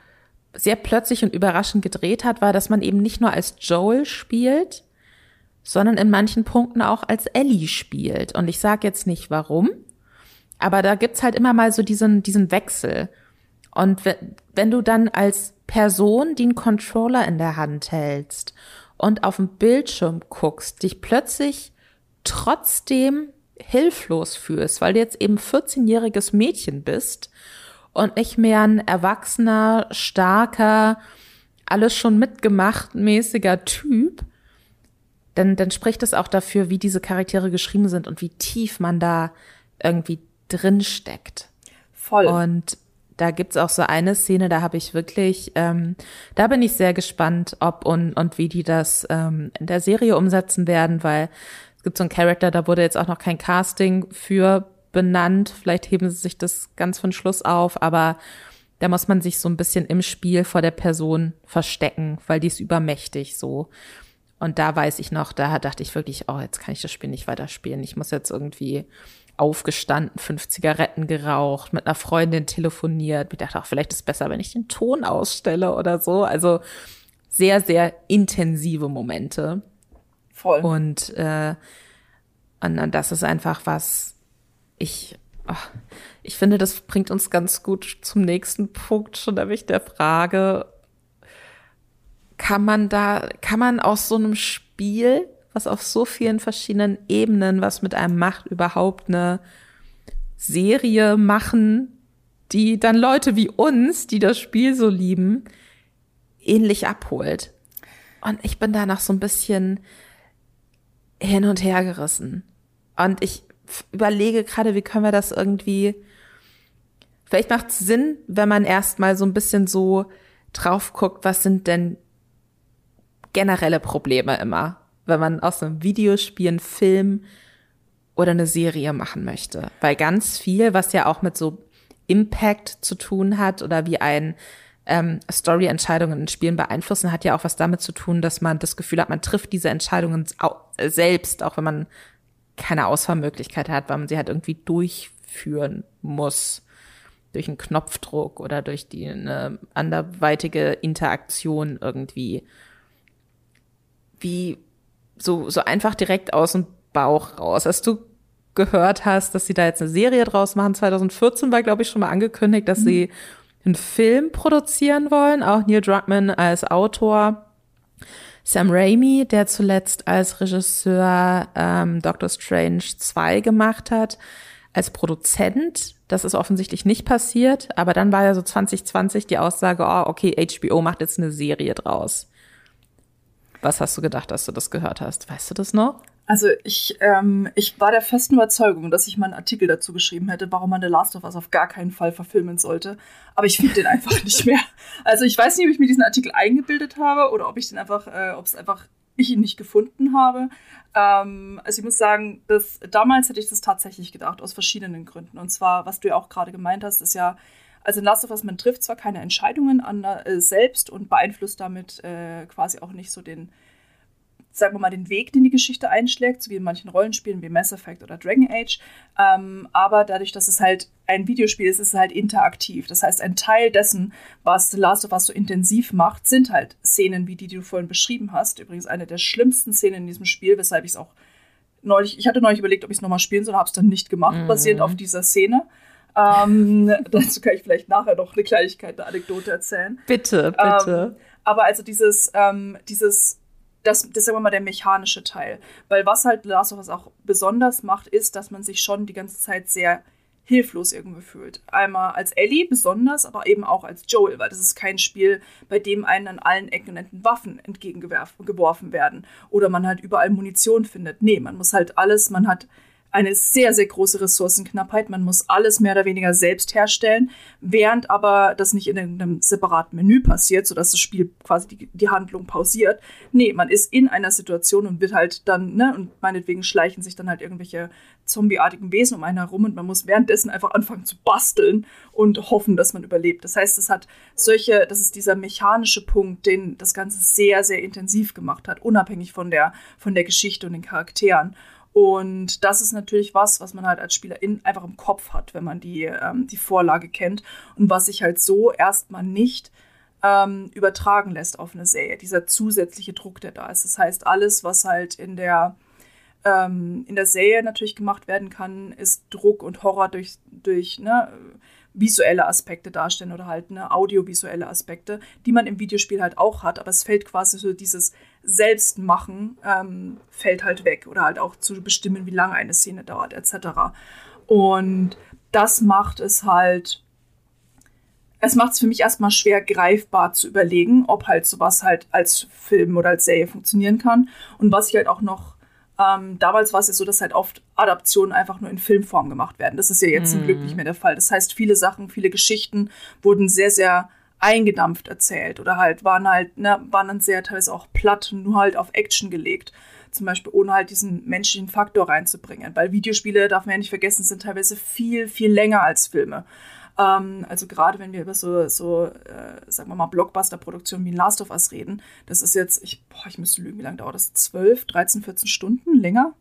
sehr plötzlich und überraschend gedreht hat, war, dass man eben nicht nur als Joel spielt, sondern in manchen Punkten auch als Ellie spielt. Und ich sage jetzt nicht warum, aber da gibt's halt immer mal so diesen, diesen Wechsel. Und wenn du dann als Person, einen Controller in der Hand hältst und auf dem Bildschirm guckst, dich plötzlich trotzdem hilflos fühlst, weil du jetzt eben 14-jähriges Mädchen bist und nicht mehr ein erwachsener, starker, alles schon mitgemacht mäßiger Typ, dann, dann spricht es auch dafür, wie diese Charaktere geschrieben sind und wie tief man da irgendwie drin steckt. Voll. Und da gibt's auch so eine Szene, da habe ich wirklich, ähm, da bin ich sehr gespannt, ob und, und wie die das ähm, in der Serie umsetzen werden, weil es gibt so einen Charakter, da wurde jetzt auch noch kein Casting für benannt. Vielleicht heben sie sich das ganz von Schluss auf, aber da muss man sich so ein bisschen im Spiel vor der Person verstecken, weil die ist übermächtig so. Und da weiß ich noch, da dachte ich wirklich, oh, jetzt kann ich das Spiel nicht weiterspielen. Ich muss jetzt irgendwie aufgestanden, fünf Zigaretten geraucht, mit einer Freundin telefoniert. Ich dachte auch, vielleicht ist es besser, wenn ich den Ton ausstelle oder so. Also sehr, sehr intensive Momente. Voll. Und, äh, und das ist einfach was, ich, ach, ich finde, das bringt uns ganz gut zum nächsten Punkt, schon nämlich der Frage, kann man da, kann man aus so einem Spiel, was auf so vielen verschiedenen Ebenen was mit einem macht, überhaupt eine Serie machen, die dann Leute wie uns, die das Spiel so lieben, ähnlich abholt. Und ich bin da noch so ein bisschen hin und her gerissen. Und ich überlege gerade, wie können wir das irgendwie. Vielleicht macht es Sinn, wenn man erstmal so ein bisschen so drauf guckt, was sind denn generelle Probleme immer, wenn man aus einem Videospiel einen Film oder eine Serie machen möchte. Weil ganz viel, was ja auch mit so Impact zu tun hat oder wie ein ähm, Story-Entscheidungen in Spielen beeinflussen, hat ja auch was damit zu tun, dass man das Gefühl hat, man trifft diese Entscheidungen selbst, auch wenn man keine Auswahlmöglichkeit hat, weil man sie halt irgendwie durchführen muss. Durch einen Knopfdruck oder durch die eine anderweitige Interaktion irgendwie. Wie so, so einfach direkt aus dem Bauch raus. Hast du gehört hast, dass sie da jetzt eine Serie draus machen? 2014 war, glaube ich, schon mal angekündigt, dass mhm. sie einen Film produzieren wollen, auch Neil Druckmann als Autor. Sam Raimi, der zuletzt als Regisseur ähm, Doctor Strange 2 gemacht hat, als Produzent. Das ist offensichtlich nicht passiert, aber dann war ja so 2020 die Aussage, oh, okay, HBO macht jetzt eine Serie draus. Was hast du gedacht, als du das gehört hast? Weißt du das noch? Also ich, ähm, ich war der festen Überzeugung, dass ich mal einen Artikel dazu geschrieben hätte, warum man The Last of Us auf gar keinen Fall verfilmen sollte. Aber ich finde den einfach [LAUGHS] nicht mehr. Also ich weiß nicht, ob ich mir diesen Artikel eingebildet habe oder ob ich den einfach, äh, ob es einfach ich ihn nicht gefunden habe. Ähm, also ich muss sagen, dass, damals hätte ich das tatsächlich gedacht, aus verschiedenen Gründen. Und zwar, was du ja auch gerade gemeint hast, ist ja, also in Last of Us, man trifft zwar keine Entscheidungen an äh, selbst und beeinflusst damit äh, quasi auch nicht so den sagen wir mal, den Weg, den die Geschichte einschlägt, so wie in manchen Rollenspielen wie Mass Effect oder Dragon Age. Ähm, aber dadurch, dass es halt ein Videospiel ist, ist es halt interaktiv. Das heißt, ein Teil dessen, was The Last of Us so intensiv macht, sind halt Szenen wie die, die du vorhin beschrieben hast. Übrigens eine der schlimmsten Szenen in diesem Spiel, weshalb ich es auch neulich, ich hatte neulich überlegt, ob ich es nochmal spielen soll, habe es dann nicht gemacht, mhm. basierend auf dieser Szene. Ähm, [LAUGHS] dazu kann ich vielleicht nachher noch eine Kleinigkeit, eine Anekdote erzählen. Bitte, bitte. Ähm, aber also dieses, ähm, dieses, das, das sagen wir mal der mechanische Teil. Weil was halt Last of Us auch besonders macht, ist, dass man sich schon die ganze Zeit sehr hilflos irgendwie fühlt. Einmal als Ellie besonders, aber eben auch als Joel, weil das ist kein Spiel, bei dem einen an allen Ecken und Enden Waffen entgegengeworfen werden oder man halt überall Munition findet. Nee, man muss halt alles, man hat eine sehr, sehr große Ressourcenknappheit. Man muss alles mehr oder weniger selbst herstellen, während aber das nicht in einem separaten Menü passiert, sodass das Spiel quasi die, die Handlung pausiert. Nee, man ist in einer Situation und wird halt dann, ne, und meinetwegen schleichen sich dann halt irgendwelche zombieartigen Wesen um einen herum und man muss währenddessen einfach anfangen zu basteln und hoffen, dass man überlebt. Das heißt, es hat solche, das ist dieser mechanische Punkt, den das Ganze sehr, sehr intensiv gemacht hat, unabhängig von der, von der Geschichte und den Charakteren. Und das ist natürlich was, was man halt als Spielerin einfach im Kopf hat, wenn man die, ähm, die Vorlage kennt und was sich halt so erstmal nicht ähm, übertragen lässt auf eine Serie. Dieser zusätzliche Druck, der da ist. Das heißt, alles, was halt in der, ähm, in der Serie natürlich gemacht werden kann, ist Druck und Horror durch, durch ne, visuelle Aspekte darstellen oder halt ne, audiovisuelle Aspekte, die man im Videospiel halt auch hat. Aber es fällt quasi so dieses Selbstmachen ähm, fällt halt weg oder halt auch zu bestimmen, wie lange eine Szene dauert etc. Und das macht es halt, es macht es für mich erstmal schwer greifbar zu überlegen, ob halt sowas halt als Film oder als Serie funktionieren kann. Und was ich halt auch noch ähm, damals war es ja so, dass halt oft Adaptionen einfach nur in Filmform gemacht werden. Das ist ja jetzt mm. zum Glück nicht mehr der Fall. Das heißt, viele Sachen, viele Geschichten wurden sehr, sehr eingedampft erzählt oder halt waren halt, ne, waren dann sehr teilweise auch platt, nur halt auf Action gelegt. Zum Beispiel ohne halt diesen menschlichen Faktor reinzubringen. Weil Videospiele, darf man ja nicht vergessen, sind teilweise viel, viel länger als Filme. Ähm, also gerade wenn wir über so, so äh, sagen wir mal, Blockbuster-Produktionen wie Last of Us reden, das ist jetzt, ich, boah, ich müsste lügen, wie lange dauert das? 12, 13, 14 Stunden länger?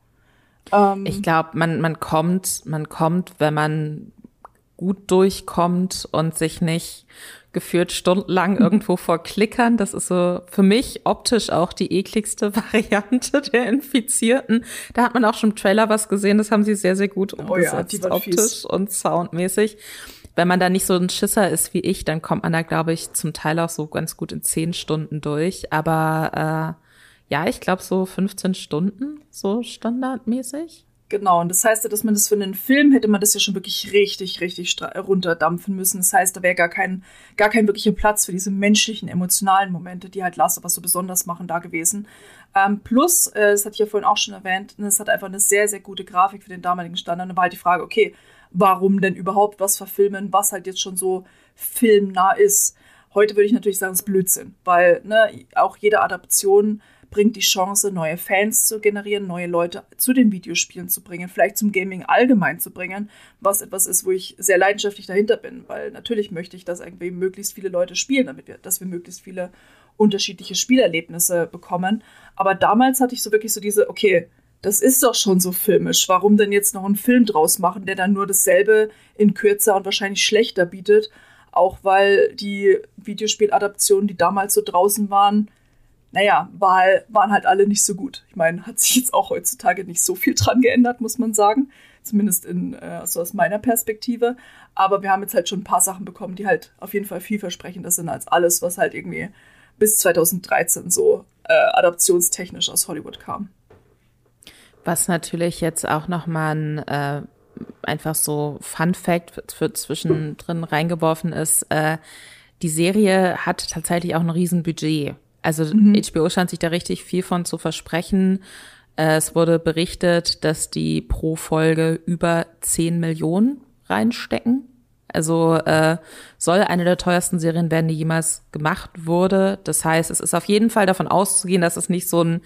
Ähm, ich glaube, man, man kommt, man kommt, wenn man gut durchkommt und sich nicht geführt stundenlang irgendwo vor Klickern. Das ist so für mich optisch auch die ekligste [LAUGHS] Variante der Infizierten. Da hat man auch schon im Trailer was gesehen, das haben sie sehr, sehr gut umgesetzt, oh ja, optisch fies. und soundmäßig wenn man da nicht so ein Schisser ist wie ich, dann kommt man da, glaube ich, zum Teil auch so ganz gut in zehn Stunden durch. Aber äh, ja, ich glaube so 15 Stunden, so standardmäßig. Genau, und das heißt ja, dass man das für einen Film hätte man das ja schon wirklich richtig, richtig runterdampfen müssen. Das heißt, da wäre gar kein, gar kein wirklicher Platz für diese menschlichen, emotionalen Momente, die halt Last of Us so besonders machen, da gewesen. Ähm, plus, äh, das hatte ich ja vorhin auch schon erwähnt, es hat einfach eine sehr, sehr gute Grafik für den damaligen Standard. Und war halt die Frage, okay, warum denn überhaupt was verfilmen, was halt jetzt schon so filmnah ist. Heute würde ich natürlich sagen, es ist Blödsinn, weil ne, auch jede Adaption bringt die Chance, neue Fans zu generieren, neue Leute zu den Videospielen zu bringen, vielleicht zum Gaming allgemein zu bringen, was etwas ist, wo ich sehr leidenschaftlich dahinter bin, weil natürlich möchte ich, dass irgendwie möglichst viele Leute spielen, damit wir, dass wir möglichst viele unterschiedliche Spielerlebnisse bekommen. Aber damals hatte ich so wirklich so diese, okay, das ist doch schon so filmisch. Warum denn jetzt noch einen Film draus machen, der dann nur dasselbe in kürzer und wahrscheinlich schlechter bietet? Auch weil die Videospieladaptionen, die damals so draußen waren, naja, war, waren halt alle nicht so gut. Ich meine, hat sich jetzt auch heutzutage nicht so viel dran geändert, muss man sagen. Zumindest in, äh, also aus meiner Perspektive. Aber wir haben jetzt halt schon ein paar Sachen bekommen, die halt auf jeden Fall vielversprechender sind als alles, was halt irgendwie bis 2013 so äh, adaptionstechnisch aus Hollywood kam. Was natürlich jetzt auch nochmal ein äh, einfach so Fun Fact für zwischendrin reingeworfen ist, äh, die Serie hat tatsächlich auch ein Riesenbudget. Also mhm. HBO scheint sich da richtig viel von zu versprechen. Äh, es wurde berichtet, dass die pro Folge über 10 Millionen reinstecken. Also äh, soll eine der teuersten Serien werden, die jemals gemacht wurde. Das heißt, es ist auf jeden Fall davon auszugehen, dass es nicht so ein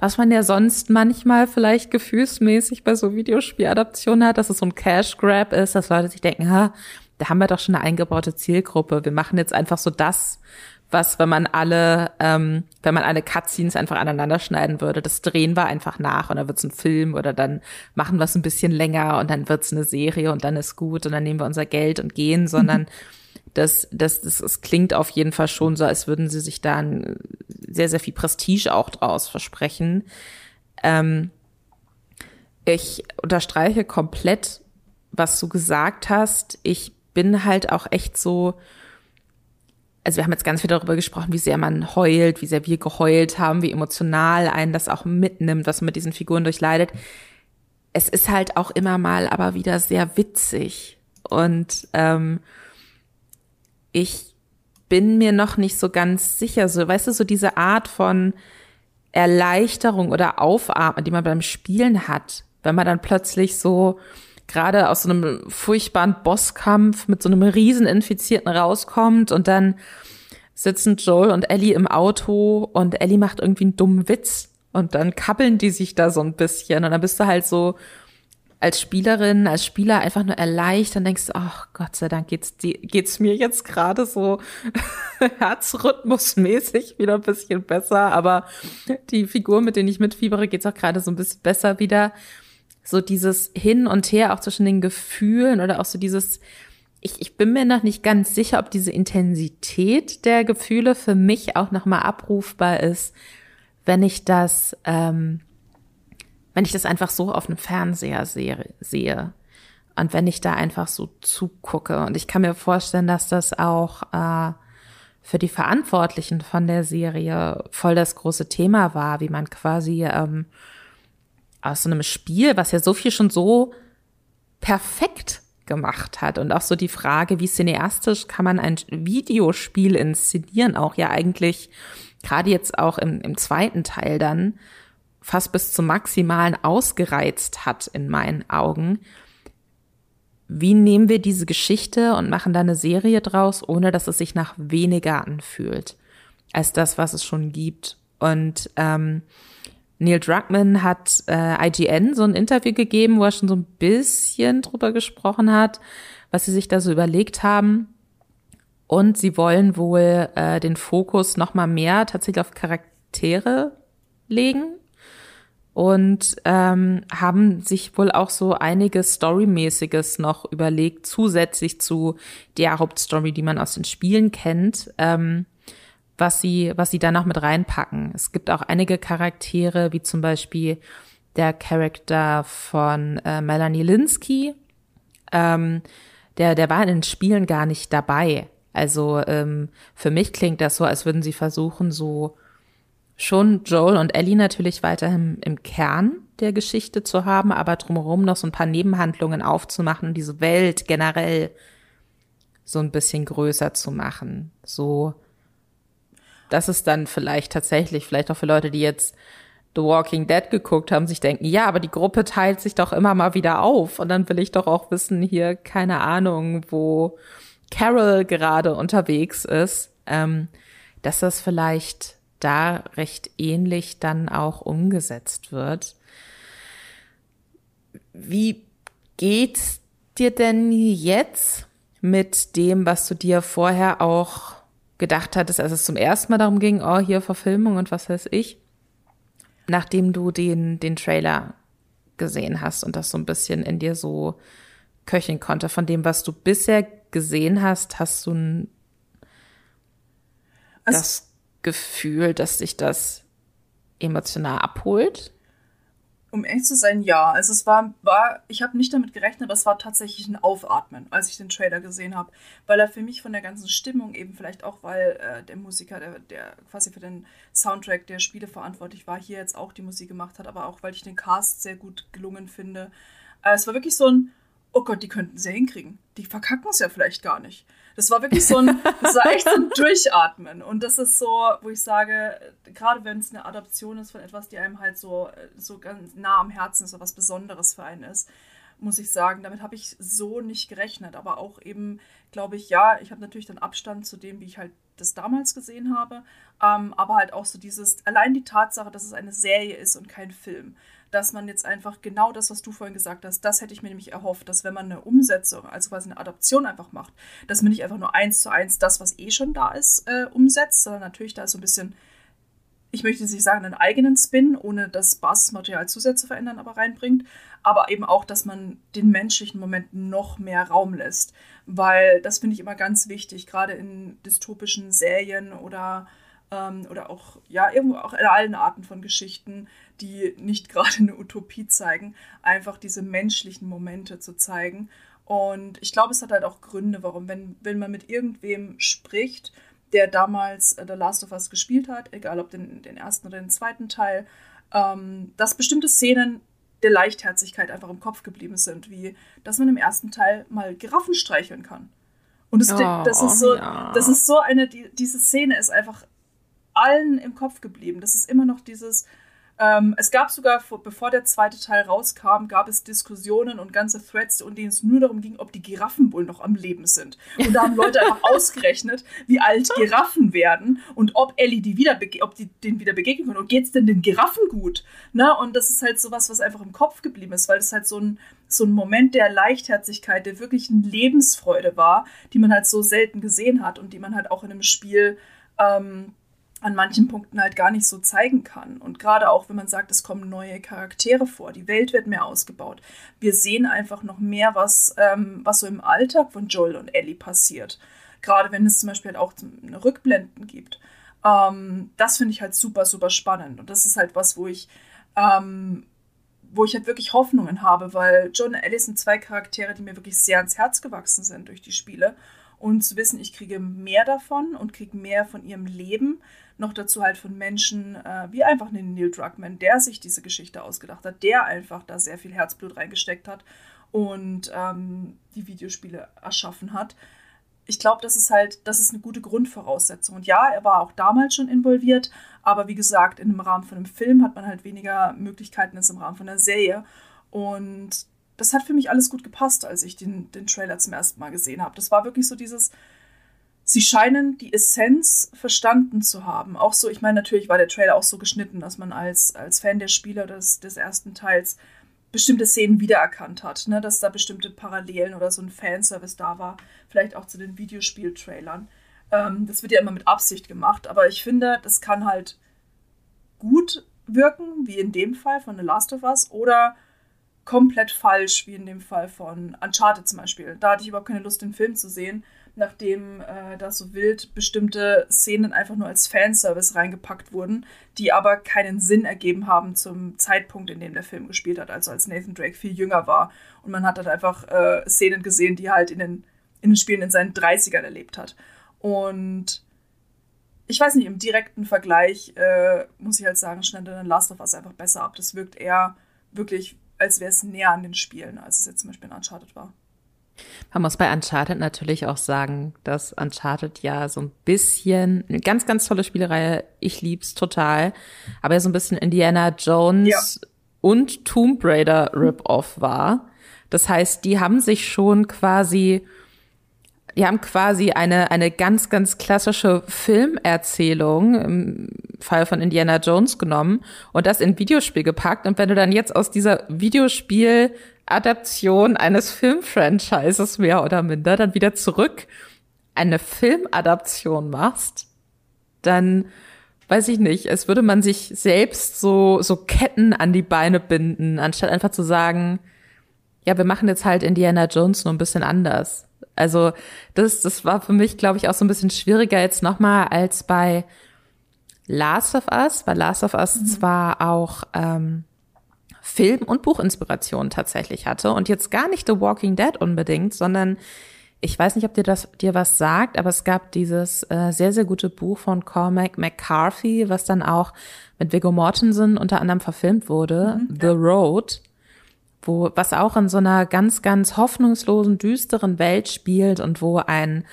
was man ja sonst manchmal vielleicht gefühlsmäßig bei so Videospieladaptionen hat, dass es so ein Cash Grab ist, dass Leute sich denken, ha, da haben wir doch schon eine eingebaute Zielgruppe. Wir machen jetzt einfach so das, was, wenn man alle, ähm, wenn man alle Cutscenes einfach aneinander schneiden würde. Das drehen wir einfach nach und dann wird's ein Film oder dann machen wir es ein bisschen länger und dann wird's eine Serie und dann ist gut und dann nehmen wir unser Geld und gehen, [LAUGHS] sondern das, das, das, das klingt auf jeden Fall schon so, als würden sie sich da sehr, sehr viel Prestige auch draus versprechen. Ähm, ich unterstreiche komplett, was du gesagt hast. Ich bin halt auch echt so, also wir haben jetzt ganz viel darüber gesprochen, wie sehr man heult, wie sehr wir geheult haben, wie emotional einen das auch mitnimmt, was man mit diesen Figuren durchleidet. Es ist halt auch immer mal aber wieder sehr witzig. Und ähm, ich bin mir noch nicht so ganz sicher, so, weißt du, so diese Art von Erleichterung oder Aufatmen, die man beim Spielen hat, wenn man dann plötzlich so gerade aus so einem furchtbaren Bosskampf mit so einem riesen Infizierten rauskommt und dann sitzen Joel und Ellie im Auto und Ellie macht irgendwie einen dummen Witz und dann kappeln die sich da so ein bisschen und dann bist du halt so als Spielerin, als Spieler einfach nur erleichtert und denkst, ach Gott sei Dank geht's, geht's mir jetzt gerade so [LAUGHS] Herzrhythmusmäßig wieder ein bisschen besser, aber die Figur, mit denen ich mitfiebere, geht's auch gerade so ein bisschen besser wieder so dieses Hin und Her auch zwischen den Gefühlen oder auch so dieses, ich, ich bin mir noch nicht ganz sicher, ob diese Intensität der Gefühle für mich auch nochmal abrufbar ist, wenn ich das, ähm, wenn ich das einfach so auf einem Fernseher sehe, sehe. Und wenn ich da einfach so zugucke. Und ich kann mir vorstellen, dass das auch äh, für die Verantwortlichen von der Serie voll das große Thema war, wie man quasi ähm, aus so einem Spiel, was ja so viel schon so perfekt gemacht hat und auch so die Frage, wie cineastisch kann man ein Videospiel inszenieren, auch ja eigentlich gerade jetzt auch im, im zweiten Teil dann fast bis zum Maximalen ausgereizt hat in meinen Augen. Wie nehmen wir diese Geschichte und machen da eine Serie draus, ohne dass es sich nach weniger anfühlt als das, was es schon gibt? Und ähm, Neil Druckmann hat äh, IGN so ein Interview gegeben, wo er schon so ein bisschen drüber gesprochen hat, was sie sich da so überlegt haben. Und sie wollen wohl äh, den Fokus noch mal mehr tatsächlich auf Charaktere legen und ähm, haben sich wohl auch so einiges Storymäßiges noch überlegt, zusätzlich zu der Hauptstory, die man aus den Spielen kennt. Ähm, was sie, was sie da noch mit reinpacken. Es gibt auch einige Charaktere, wie zum Beispiel der Charakter von äh, Melanie Linsky. Ähm, der, der war in den Spielen gar nicht dabei. Also ähm, für mich klingt das so, als würden sie versuchen, so schon Joel und Ellie natürlich weiterhin im Kern der Geschichte zu haben, aber drumherum noch so ein paar Nebenhandlungen aufzumachen und diese Welt generell so ein bisschen größer zu machen. So das ist dann vielleicht tatsächlich, vielleicht auch für Leute, die jetzt The Walking Dead geguckt haben, sich denken, ja, aber die Gruppe teilt sich doch immer mal wieder auf. Und dann will ich doch auch wissen, hier, keine Ahnung, wo Carol gerade unterwegs ist, ähm, dass das vielleicht da recht ähnlich dann auch umgesetzt wird. Wie geht's dir denn jetzt mit dem, was du dir vorher auch gedacht hattest, als es zum ersten Mal darum ging, oh, hier Verfilmung und was weiß ich, nachdem du den, den Trailer gesehen hast und das so ein bisschen in dir so köcheln konnte. Von dem, was du bisher gesehen hast, hast du ein, das Gefühl, dass sich das emotional abholt? Um ehrlich zu sein, ja. Also es war, war ich habe nicht damit gerechnet, aber es war tatsächlich ein Aufatmen, als ich den Trailer gesehen habe. Weil er für mich von der ganzen Stimmung eben vielleicht auch, weil äh, der Musiker, der, der quasi für den Soundtrack der Spiele verantwortlich war, hier jetzt auch die Musik gemacht hat, aber auch, weil ich den Cast sehr gut gelungen finde. Äh, es war wirklich so ein, oh Gott, die könnten es ja hinkriegen. Die verkacken es ja vielleicht gar nicht. Das war wirklich so ein, das war echt so ein [LAUGHS] Durchatmen. Und das ist so, wo ich sage, gerade wenn es eine Adaption ist von etwas, die einem halt so, so ganz nah am Herzen ist, so was Besonderes für einen ist, muss ich sagen. Damit habe ich so nicht gerechnet. Aber auch eben, glaube ich, ja, ich habe natürlich dann Abstand zu dem, wie ich halt das damals gesehen habe. Ähm, aber halt auch so dieses, allein die Tatsache, dass es eine Serie ist und kein Film. Dass man jetzt einfach genau das, was du vorhin gesagt hast, das hätte ich mir nämlich erhofft, dass wenn man eine Umsetzung, also quasi eine Adaption einfach macht, dass man nicht einfach nur eins zu eins das, was eh schon da ist, äh, umsetzt, sondern natürlich da so ein bisschen ich möchte nicht sagen, einen eigenen Spin, ohne das Basismaterial zusätzlich zu verändern, aber reinbringt. Aber eben auch, dass man den menschlichen Moment noch mehr Raum lässt. Weil das finde ich immer ganz wichtig, gerade in dystopischen Serien oder, ähm, oder auch, ja, irgendwo auch in allen Arten von Geschichten, die nicht [LAUGHS] gerade eine Utopie zeigen, einfach diese menschlichen Momente zu zeigen. Und ich glaube, es hat halt auch Gründe, warum, wenn, wenn man mit irgendwem spricht, der damals äh, The Last of Us gespielt hat, egal ob den, den ersten oder den zweiten Teil, ähm, dass bestimmte Szenen der Leichtherzigkeit einfach im Kopf geblieben sind, wie dass man im ersten Teil mal Giraffen streicheln kann. Und das, oh, das ist so, ja. das ist so eine, die, diese Szene ist einfach allen im Kopf geblieben. Das ist immer noch dieses, ähm, es gab sogar, bevor der zweite Teil rauskam, gab es Diskussionen und ganze Threads, in denen es nur darum ging, ob die Giraffen wohl noch am Leben sind. Und da haben Leute einfach [LAUGHS] ausgerechnet, wie alt Giraffen werden und ob Ellie die wieder ob die denen wieder begegnen können. Und geht es denn den Giraffen gut? Na, und das ist halt sowas, was einfach im Kopf geblieben ist, weil es halt so ein, so ein Moment der Leichtherzigkeit, der wirklich eine Lebensfreude war, die man halt so selten gesehen hat und die man halt auch in einem Spiel ähm, an manchen Punkten halt gar nicht so zeigen kann. Und gerade auch, wenn man sagt, es kommen neue Charaktere vor, die Welt wird mehr ausgebaut. Wir sehen einfach noch mehr, was, ähm, was so im Alltag von Joel und Ellie passiert. Gerade wenn es zum Beispiel halt auch Rückblenden gibt. Ähm, das finde ich halt super, super spannend. Und das ist halt was, wo ich, ähm, wo ich halt wirklich Hoffnungen habe, weil Joel und Ellie sind zwei Charaktere, die mir wirklich sehr ans Herz gewachsen sind durch die Spiele und zu wissen, ich kriege mehr davon und kriege mehr von ihrem Leben, noch dazu halt von Menschen äh, wie einfach einen Neil Druckmann, der sich diese Geschichte ausgedacht hat, der einfach da sehr viel Herzblut reingesteckt hat und ähm, die Videospiele erschaffen hat. Ich glaube, das ist halt, das ist eine gute Grundvoraussetzung. Und ja, er war auch damals schon involviert, aber wie gesagt, in dem Rahmen von einem Film hat man halt weniger Möglichkeiten als im Rahmen von einer Serie. Und das hat für mich alles gut gepasst, als ich den, den Trailer zum ersten Mal gesehen habe. Das war wirklich so dieses, sie scheinen die Essenz verstanden zu haben. Auch so, ich meine, natürlich war der Trailer auch so geschnitten, dass man als, als Fan der Spieler des, des ersten Teils bestimmte Szenen wiedererkannt hat, ne? dass da bestimmte Parallelen oder so ein Fanservice da war, vielleicht auch zu den Videospiel-Trailern. Ähm, das wird ja immer mit Absicht gemacht, aber ich finde, das kann halt gut wirken, wie in dem Fall von The Last of Us, oder komplett falsch, wie in dem Fall von Uncharted zum Beispiel. Da hatte ich überhaupt keine Lust, den Film zu sehen, nachdem äh, da so wild bestimmte Szenen einfach nur als Fanservice reingepackt wurden, die aber keinen Sinn ergeben haben zum Zeitpunkt, in dem der Film gespielt hat, also als Nathan Drake viel jünger war. Und man hat dann einfach äh, Szenen gesehen, die halt in den, in den Spielen in seinen 30ern erlebt hat. Und ich weiß nicht, im direkten Vergleich äh, muss ich halt sagen, schneidet dann Last of Us einfach besser ab. Das wirkt eher wirklich, als wäre es näher an den Spielen, als es jetzt zum Beispiel in Uncharted war. Man muss bei Uncharted natürlich auch sagen, dass Uncharted ja so ein bisschen, eine ganz, ganz tolle Spielereihe, ich lieb's total, aber ja so ein bisschen Indiana Jones ja. und Tomb Raider Rip-Off war. Das heißt, die haben sich schon quasi, die haben quasi eine, eine ganz, ganz klassische Filmerzählung im Fall von Indiana Jones genommen und das in Videospiel gepackt. Und wenn du dann jetzt aus dieser Videospiel Adaption eines Filmfranchises mehr oder minder dann wieder zurück eine Filmadaption machst, dann weiß ich nicht, es würde man sich selbst so, so Ketten an die Beine binden, anstatt einfach zu sagen, ja, wir machen jetzt halt Indiana Jones nur ein bisschen anders. Also das, das war für mich, glaube ich, auch so ein bisschen schwieriger jetzt nochmal als bei Last of Us, weil Last of Us mhm. zwar auch ähm, Film- und Buchinspiration tatsächlich hatte und jetzt gar nicht The Walking Dead unbedingt, sondern ich weiß nicht, ob dir das dir was sagt, aber es gab dieses äh, sehr sehr gute Buch von Cormac McCarthy, was dann auch mit Viggo Mortensen unter anderem verfilmt wurde, mhm, The. Road, wo was auch in so einer ganz ganz hoffnungslosen düsteren Welt spielt und wo ein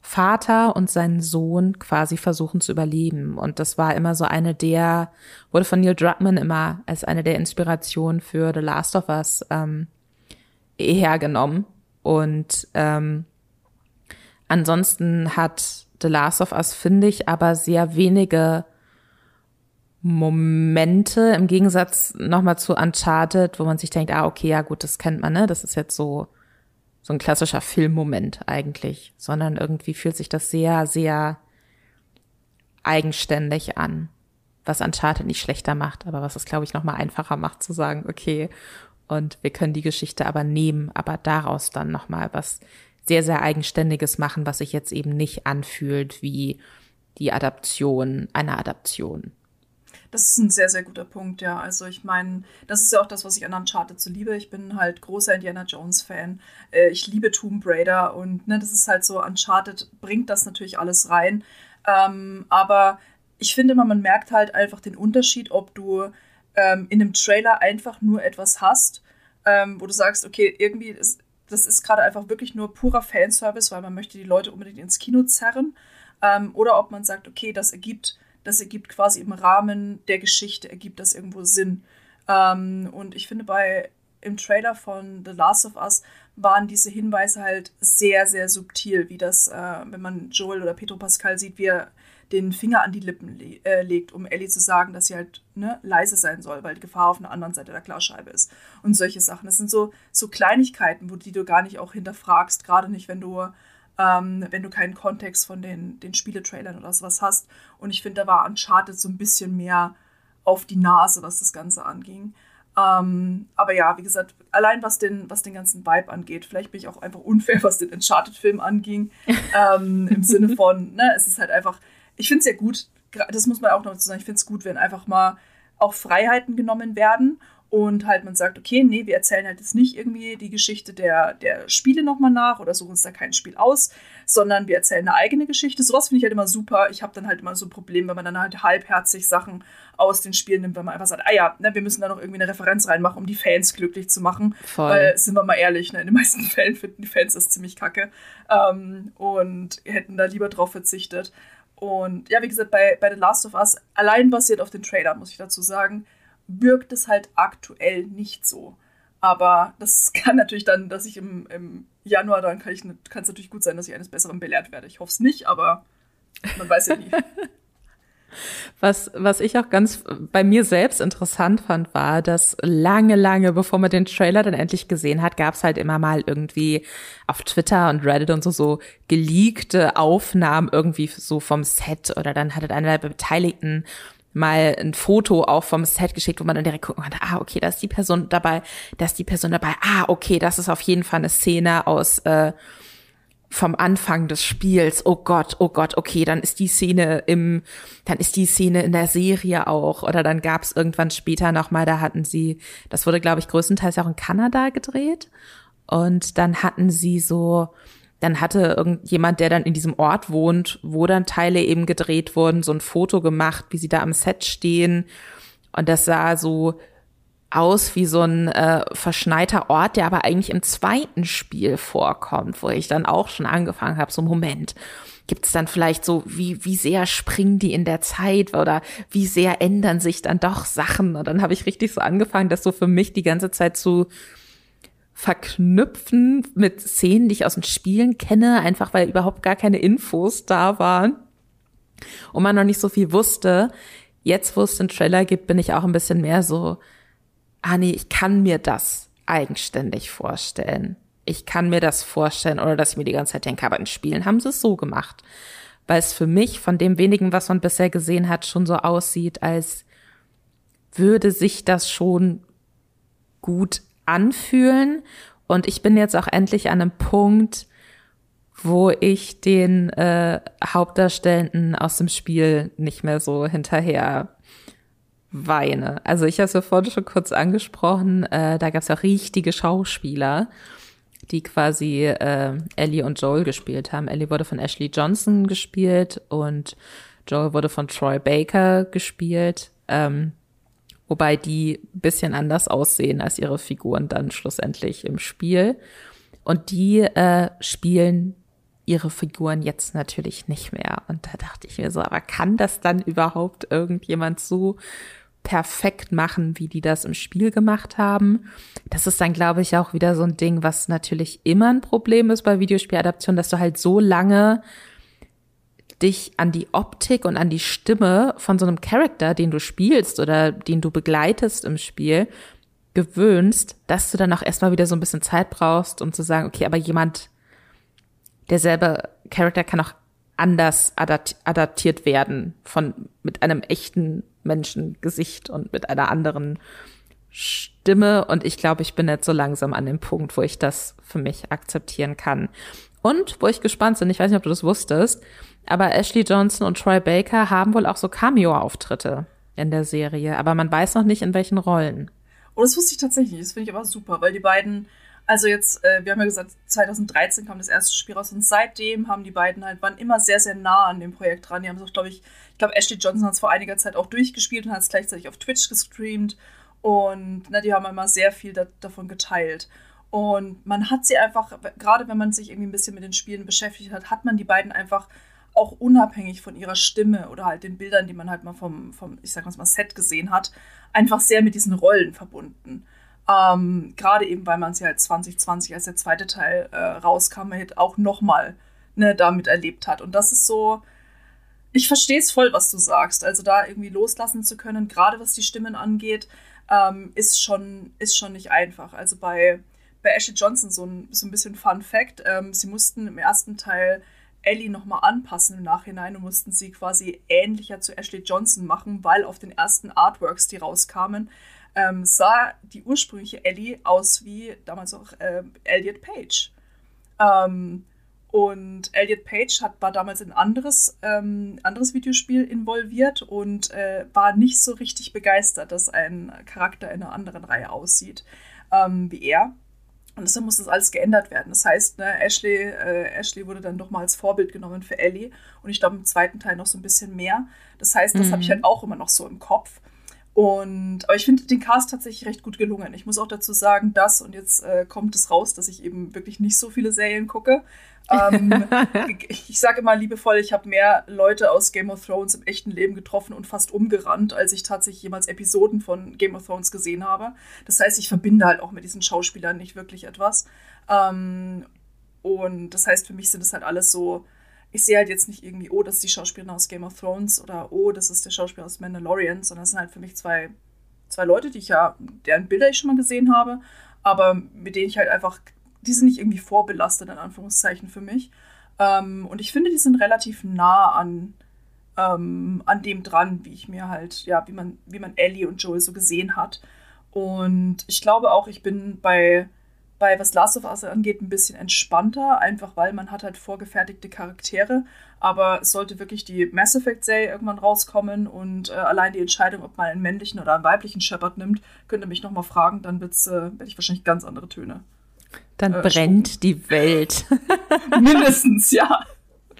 Vater und sein Sohn quasi versuchen zu überleben. Und das war immer so eine der, wurde von Neil Druckmann immer als eine der Inspirationen für The Last of Us ähm, hergenommen. Und ähm, ansonsten hat The Last of Us, finde ich, aber sehr wenige Momente im Gegensatz nochmal zu Uncharted, wo man sich denkt, ah, okay, ja gut, das kennt man, ne? Das ist jetzt so, so ein klassischer Filmmoment eigentlich, sondern irgendwie fühlt sich das sehr, sehr eigenständig an, was Uncharted nicht schlechter macht, aber was es, glaube ich, nochmal einfacher macht zu sagen, okay, und wir können die Geschichte aber nehmen, aber daraus dann nochmal was sehr, sehr Eigenständiges machen, was sich jetzt eben nicht anfühlt wie die Adaption einer Adaption. Das ist ein sehr, sehr guter Punkt, ja. Also ich meine, das ist ja auch das, was ich an Uncharted so liebe. Ich bin halt großer Indiana Jones-Fan. Äh, ich liebe Tomb Raider und ne, das ist halt so, Uncharted bringt das natürlich alles rein. Ähm, aber ich finde immer, man merkt halt einfach den Unterschied, ob du ähm, in einem Trailer einfach nur etwas hast, ähm, wo du sagst, okay, irgendwie ist, das ist gerade einfach wirklich nur purer Fanservice, weil man möchte die Leute unbedingt ins Kino zerren. Ähm, oder ob man sagt, okay, das ergibt das ergibt quasi im Rahmen der Geschichte, ergibt das irgendwo Sinn. Ähm, und ich finde bei im Trailer von The Last of Us waren diese Hinweise halt sehr, sehr subtil, wie das, äh, wenn man Joel oder Pedro Pascal sieht, wie er den Finger an die Lippen le äh, legt, um Ellie zu sagen, dass sie halt ne, leise sein soll, weil die Gefahr auf der anderen Seite der Glasscheibe ist. Und solche Sachen. Das sind so, so Kleinigkeiten, wo die du gar nicht auch hinterfragst, gerade nicht, wenn du ähm, wenn du keinen Kontext von den, den Spieletrailern oder sowas hast. Und ich finde, da war Uncharted so ein bisschen mehr auf die Nase, was das Ganze anging. Ähm, aber ja, wie gesagt, allein was den, was den ganzen Vibe angeht, vielleicht bin ich auch einfach unfair, [LAUGHS] was den Uncharted-Film anging. ähm, Im Sinne von, ne, es ist halt einfach, ich finde es ja gut, das muss man auch noch dazu sagen, ich finde es gut, wenn einfach mal auch Freiheiten genommen werden und halt man sagt, okay, nee, wir erzählen halt jetzt nicht irgendwie die Geschichte der, der Spiele nochmal nach oder suchen uns da kein Spiel aus, sondern wir erzählen eine eigene Geschichte. Sowas finde ich halt immer super. Ich habe dann halt immer so ein Problem, wenn man dann halt halbherzig Sachen aus den Spielen nimmt, wenn man einfach sagt, ah ja, ne, wir müssen da noch irgendwie eine Referenz reinmachen, um die Fans glücklich zu machen. Voll. Weil, sind wir mal ehrlich, ne, in den meisten [LAUGHS] Fällen finden die Fans das ziemlich kacke ähm, und hätten da lieber drauf verzichtet. Und ja, wie gesagt, bei, bei The Last of Us, allein basiert auf den Trailer, muss ich dazu sagen, wirkt es halt aktuell nicht so. Aber das [LAUGHS] kann natürlich dann, dass ich im, im Januar, dann kann es natürlich gut sein, dass ich eines Besseren belehrt werde. Ich hoffe es nicht, aber man weiß ja nie. [LAUGHS] Was, was ich auch ganz bei mir selbst interessant fand, war, dass lange, lange, bevor man den Trailer dann endlich gesehen hat, gab es halt immer mal irgendwie auf Twitter und Reddit und so so geleakte Aufnahmen irgendwie so vom Set oder dann hatte einer der Beteiligten mal ein Foto auch vom Set geschickt, wo man dann direkt gucken konnte, ah, okay, da ist die Person dabei, da ist die Person dabei, ah, okay, das ist auf jeden Fall eine Szene aus äh, vom Anfang des Spiels. Oh Gott, oh Gott, okay, dann ist die Szene im, dann ist die Szene in der Serie auch. Oder dann gab es irgendwann später nochmal, da hatten sie, das wurde, glaube ich, größtenteils auch in Kanada gedreht. Und dann hatten sie so dann hatte irgendjemand, der dann in diesem Ort wohnt, wo dann Teile eben gedreht wurden, so ein Foto gemacht, wie sie da am Set stehen. Und das sah so aus wie so ein äh, verschneiter Ort, der aber eigentlich im zweiten Spiel vorkommt, wo ich dann auch schon angefangen habe, so Moment, gibt es dann vielleicht so, wie, wie sehr springen die in der Zeit oder wie sehr ändern sich dann doch Sachen? Und dann habe ich richtig so angefangen, das so für mich die ganze Zeit zu verknüpfen mit Szenen, die ich aus den Spielen kenne, einfach weil überhaupt gar keine Infos da waren und man noch nicht so viel wusste. Jetzt, wo es den Trailer gibt, bin ich auch ein bisschen mehr so, ah nee, ich kann mir das eigenständig vorstellen. Ich kann mir das vorstellen, oder dass ich mir die ganze Zeit denke, aber in Spielen haben sie es so gemacht. Weil es für mich von dem wenigen, was man bisher gesehen hat, schon so aussieht, als würde sich das schon gut anfühlen. Und ich bin jetzt auch endlich an einem Punkt, wo ich den äh, Hauptdarstellenden aus dem Spiel nicht mehr so hinterher weine. Also ich habe es ja vorhin schon kurz angesprochen, äh, da gab es ja richtige Schauspieler, die quasi äh, Ellie und Joel gespielt haben. Ellie wurde von Ashley Johnson gespielt und Joel wurde von Troy Baker gespielt. Ähm, wobei die bisschen anders aussehen als ihre Figuren dann schlussendlich im Spiel. Und die äh, spielen ihre Figuren jetzt natürlich nicht mehr. Und da dachte ich mir so, aber kann das dann überhaupt irgendjemand so perfekt machen, wie die das im Spiel gemacht haben. Das ist dann, glaube ich, auch wieder so ein Ding, was natürlich immer ein Problem ist bei Videospieladaptionen, dass du halt so lange dich an die Optik und an die Stimme von so einem Charakter, den du spielst oder den du begleitest im Spiel, gewöhnst, dass du dann auch erstmal wieder so ein bisschen Zeit brauchst, um zu sagen, okay, aber jemand, derselbe Charakter kann auch anders adaptiert werden von mit einem echten Menschengesicht und mit einer anderen Stimme. Und ich glaube, ich bin jetzt so langsam an dem Punkt, wo ich das für mich akzeptieren kann. Und wo ich gespannt bin, ich weiß nicht, ob du das wusstest, aber Ashley Johnson und Troy Baker haben wohl auch so Cameo-Auftritte in der Serie, aber man weiß noch nicht, in welchen Rollen. Oh, das wusste ich tatsächlich. Das finde ich aber super, weil die beiden, also jetzt, äh, wir haben ja gesagt, 2013 kam das erste Spiel raus und seitdem haben die beiden halt, waren immer sehr, sehr nah an dem Projekt dran. Die haben es auch, glaube ich, ich glaube, Ashley Johnson hat es vor einiger Zeit auch durchgespielt und hat es gleichzeitig auf Twitch gestreamt. Und ne, die haben immer sehr viel da, davon geteilt. Und man hat sie einfach, gerade wenn man sich irgendwie ein bisschen mit den Spielen beschäftigt hat, hat man die beiden einfach auch unabhängig von ihrer Stimme oder halt den Bildern, die man halt mal vom, vom ich sag mal, Set gesehen hat, einfach sehr mit diesen Rollen verbunden. Ähm, Gerade eben, weil man sie halt 2020, als der zweite Teil äh, rauskam, halt auch nochmal ne, damit erlebt hat. Und das ist so, ich verstehe es voll, was du sagst. Also da irgendwie loslassen zu können, gerade was die Stimmen angeht, ähm, ist, schon, ist schon nicht einfach. Also bei, bei Ashley Johnson so ein, so ein bisschen Fun Fact, ähm, sie mussten im ersten Teil Ellie nochmal anpassen im Nachhinein und mussten sie quasi ähnlicher zu Ashley Johnson machen, weil auf den ersten Artworks, die rauskamen, ähm, sah die ursprüngliche Ellie aus wie damals auch äh, Elliot Page. Ähm, und Elliot Page hat, war damals in ein anderes, ähm, anderes Videospiel involviert und äh, war nicht so richtig begeistert, dass ein Charakter in einer anderen Reihe aussieht ähm, wie er. Und deshalb muss das alles geändert werden. Das heißt, ne, Ashley, äh, Ashley wurde dann doch mal als Vorbild genommen für Ellie. Und ich glaube im zweiten Teil noch so ein bisschen mehr. Das heißt, das mhm. habe ich halt auch immer noch so im Kopf. Und, aber ich finde den Cast tatsächlich recht gut gelungen. Ich muss auch dazu sagen, dass, und jetzt äh, kommt es raus, dass ich eben wirklich nicht so viele Serien gucke. Ähm, [LAUGHS] ich sage immer liebevoll, ich habe mehr Leute aus Game of Thrones im echten Leben getroffen und fast umgerannt, als ich tatsächlich jemals Episoden von Game of Thrones gesehen habe. Das heißt, ich verbinde halt auch mit diesen Schauspielern nicht wirklich etwas. Ähm, und das heißt, für mich sind es halt alles so, ich sehe halt jetzt nicht irgendwie, oh, das ist die Schauspielerin aus Game of Thrones oder oh, das ist der Schauspieler aus Mandalorian, sondern es sind halt für mich zwei, zwei Leute, die ich ja, deren Bilder ich schon mal gesehen habe, aber mit denen ich halt einfach, die sind nicht irgendwie vorbelastet, in Anführungszeichen für mich. Ähm, und ich finde, die sind relativ nah an, ähm, an dem dran, wie ich mir halt, ja, wie man, wie man Ellie und Joel so gesehen hat. Und ich glaube auch, ich bin bei bei was Last of Us angeht ein bisschen entspannter, einfach weil man hat halt vorgefertigte Charaktere. Aber es sollte wirklich die Mass Effect Serie irgendwann rauskommen und äh, allein die Entscheidung, ob man einen männlichen oder einen weiblichen Shepard nimmt, könnt ihr mich nochmal fragen, dann wird's, äh, werde ich wahrscheinlich ganz andere Töne. Dann äh, brennt schon. die Welt. [LAUGHS] [LAUGHS] Mindestens, ja.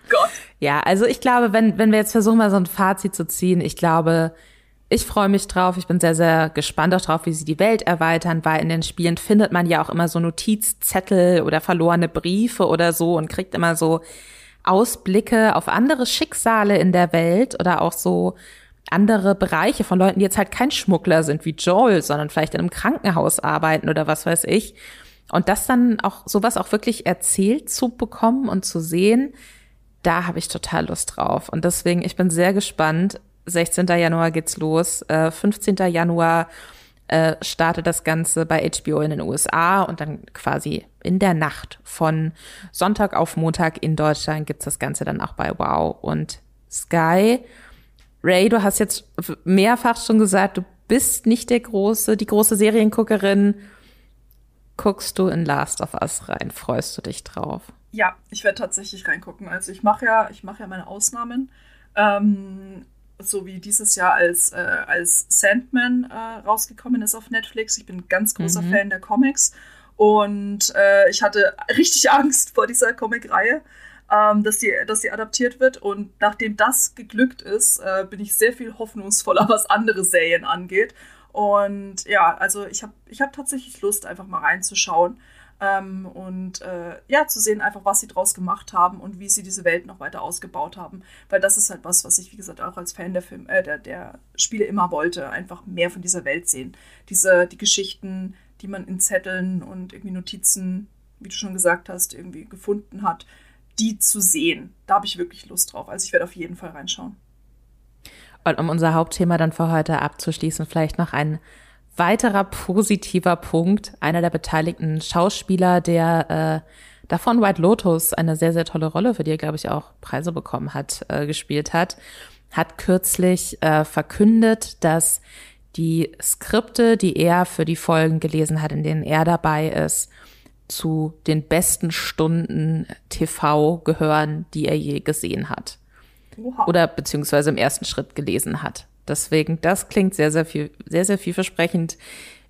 Gott. Ja, also ich glaube, wenn, wenn wir jetzt versuchen, mal so ein Fazit zu ziehen, ich glaube, ich freue mich drauf. Ich bin sehr, sehr gespannt auch drauf, wie sie die Welt erweitern, weil in den Spielen findet man ja auch immer so Notizzettel oder verlorene Briefe oder so und kriegt immer so Ausblicke auf andere Schicksale in der Welt oder auch so andere Bereiche von Leuten, die jetzt halt kein Schmuggler sind wie Joel, sondern vielleicht in einem Krankenhaus arbeiten oder was weiß ich. Und das dann auch sowas auch wirklich erzählt zu bekommen und zu sehen, da habe ich total Lust drauf. Und deswegen, ich bin sehr gespannt. 16. Januar geht's los. Äh, 15. Januar äh, startet das Ganze bei HBO in den USA und dann quasi in der Nacht von Sonntag auf Montag in Deutschland gibt's das Ganze dann auch bei Wow und Sky. Ray, du hast jetzt mehrfach schon gesagt, du bist nicht der große, die große Serienguckerin. Guckst du in Last of Us rein? Freust du dich drauf? Ja, ich werde tatsächlich reingucken. Also ich mache ja, ich mache ja meine Ausnahmen. Ähm, so wie dieses Jahr als, äh, als Sandman äh, rausgekommen ist auf Netflix. Ich bin ein ganz großer mhm. Fan der Comics und äh, ich hatte richtig [LAUGHS] Angst vor dieser Comic-Reihe, ähm, dass, die, dass die adaptiert wird. Und nachdem das geglückt ist, äh, bin ich sehr viel hoffnungsvoller, was andere Serien angeht. Und ja, also ich habe ich hab tatsächlich Lust, einfach mal reinzuschauen. Ähm, und äh, ja, zu sehen einfach, was sie draus gemacht haben und wie sie diese Welt noch weiter ausgebaut haben. Weil das ist halt was, was ich, wie gesagt, auch als Fan der, Film, äh, der, der Spiele immer wollte. Einfach mehr von dieser Welt sehen. Diese, die Geschichten, die man in Zetteln und irgendwie Notizen, wie du schon gesagt hast, irgendwie gefunden hat, die zu sehen. Da habe ich wirklich Lust drauf. Also ich werde auf jeden Fall reinschauen. Und um unser Hauptthema dann für heute abzuschließen, vielleicht noch ein weiterer positiver Punkt. Einer der beteiligten Schauspieler, der äh, davon White Lotus eine sehr, sehr tolle Rolle, für die er, glaube ich, auch Preise bekommen hat, äh, gespielt hat, hat kürzlich äh, verkündet, dass die Skripte, die er für die Folgen gelesen hat, in denen er dabei ist, zu den besten Stunden TV gehören, die er je gesehen hat. Oha. Oder beziehungsweise im ersten Schritt gelesen hat. Deswegen, das klingt sehr, sehr viel, sehr, sehr vielversprechend.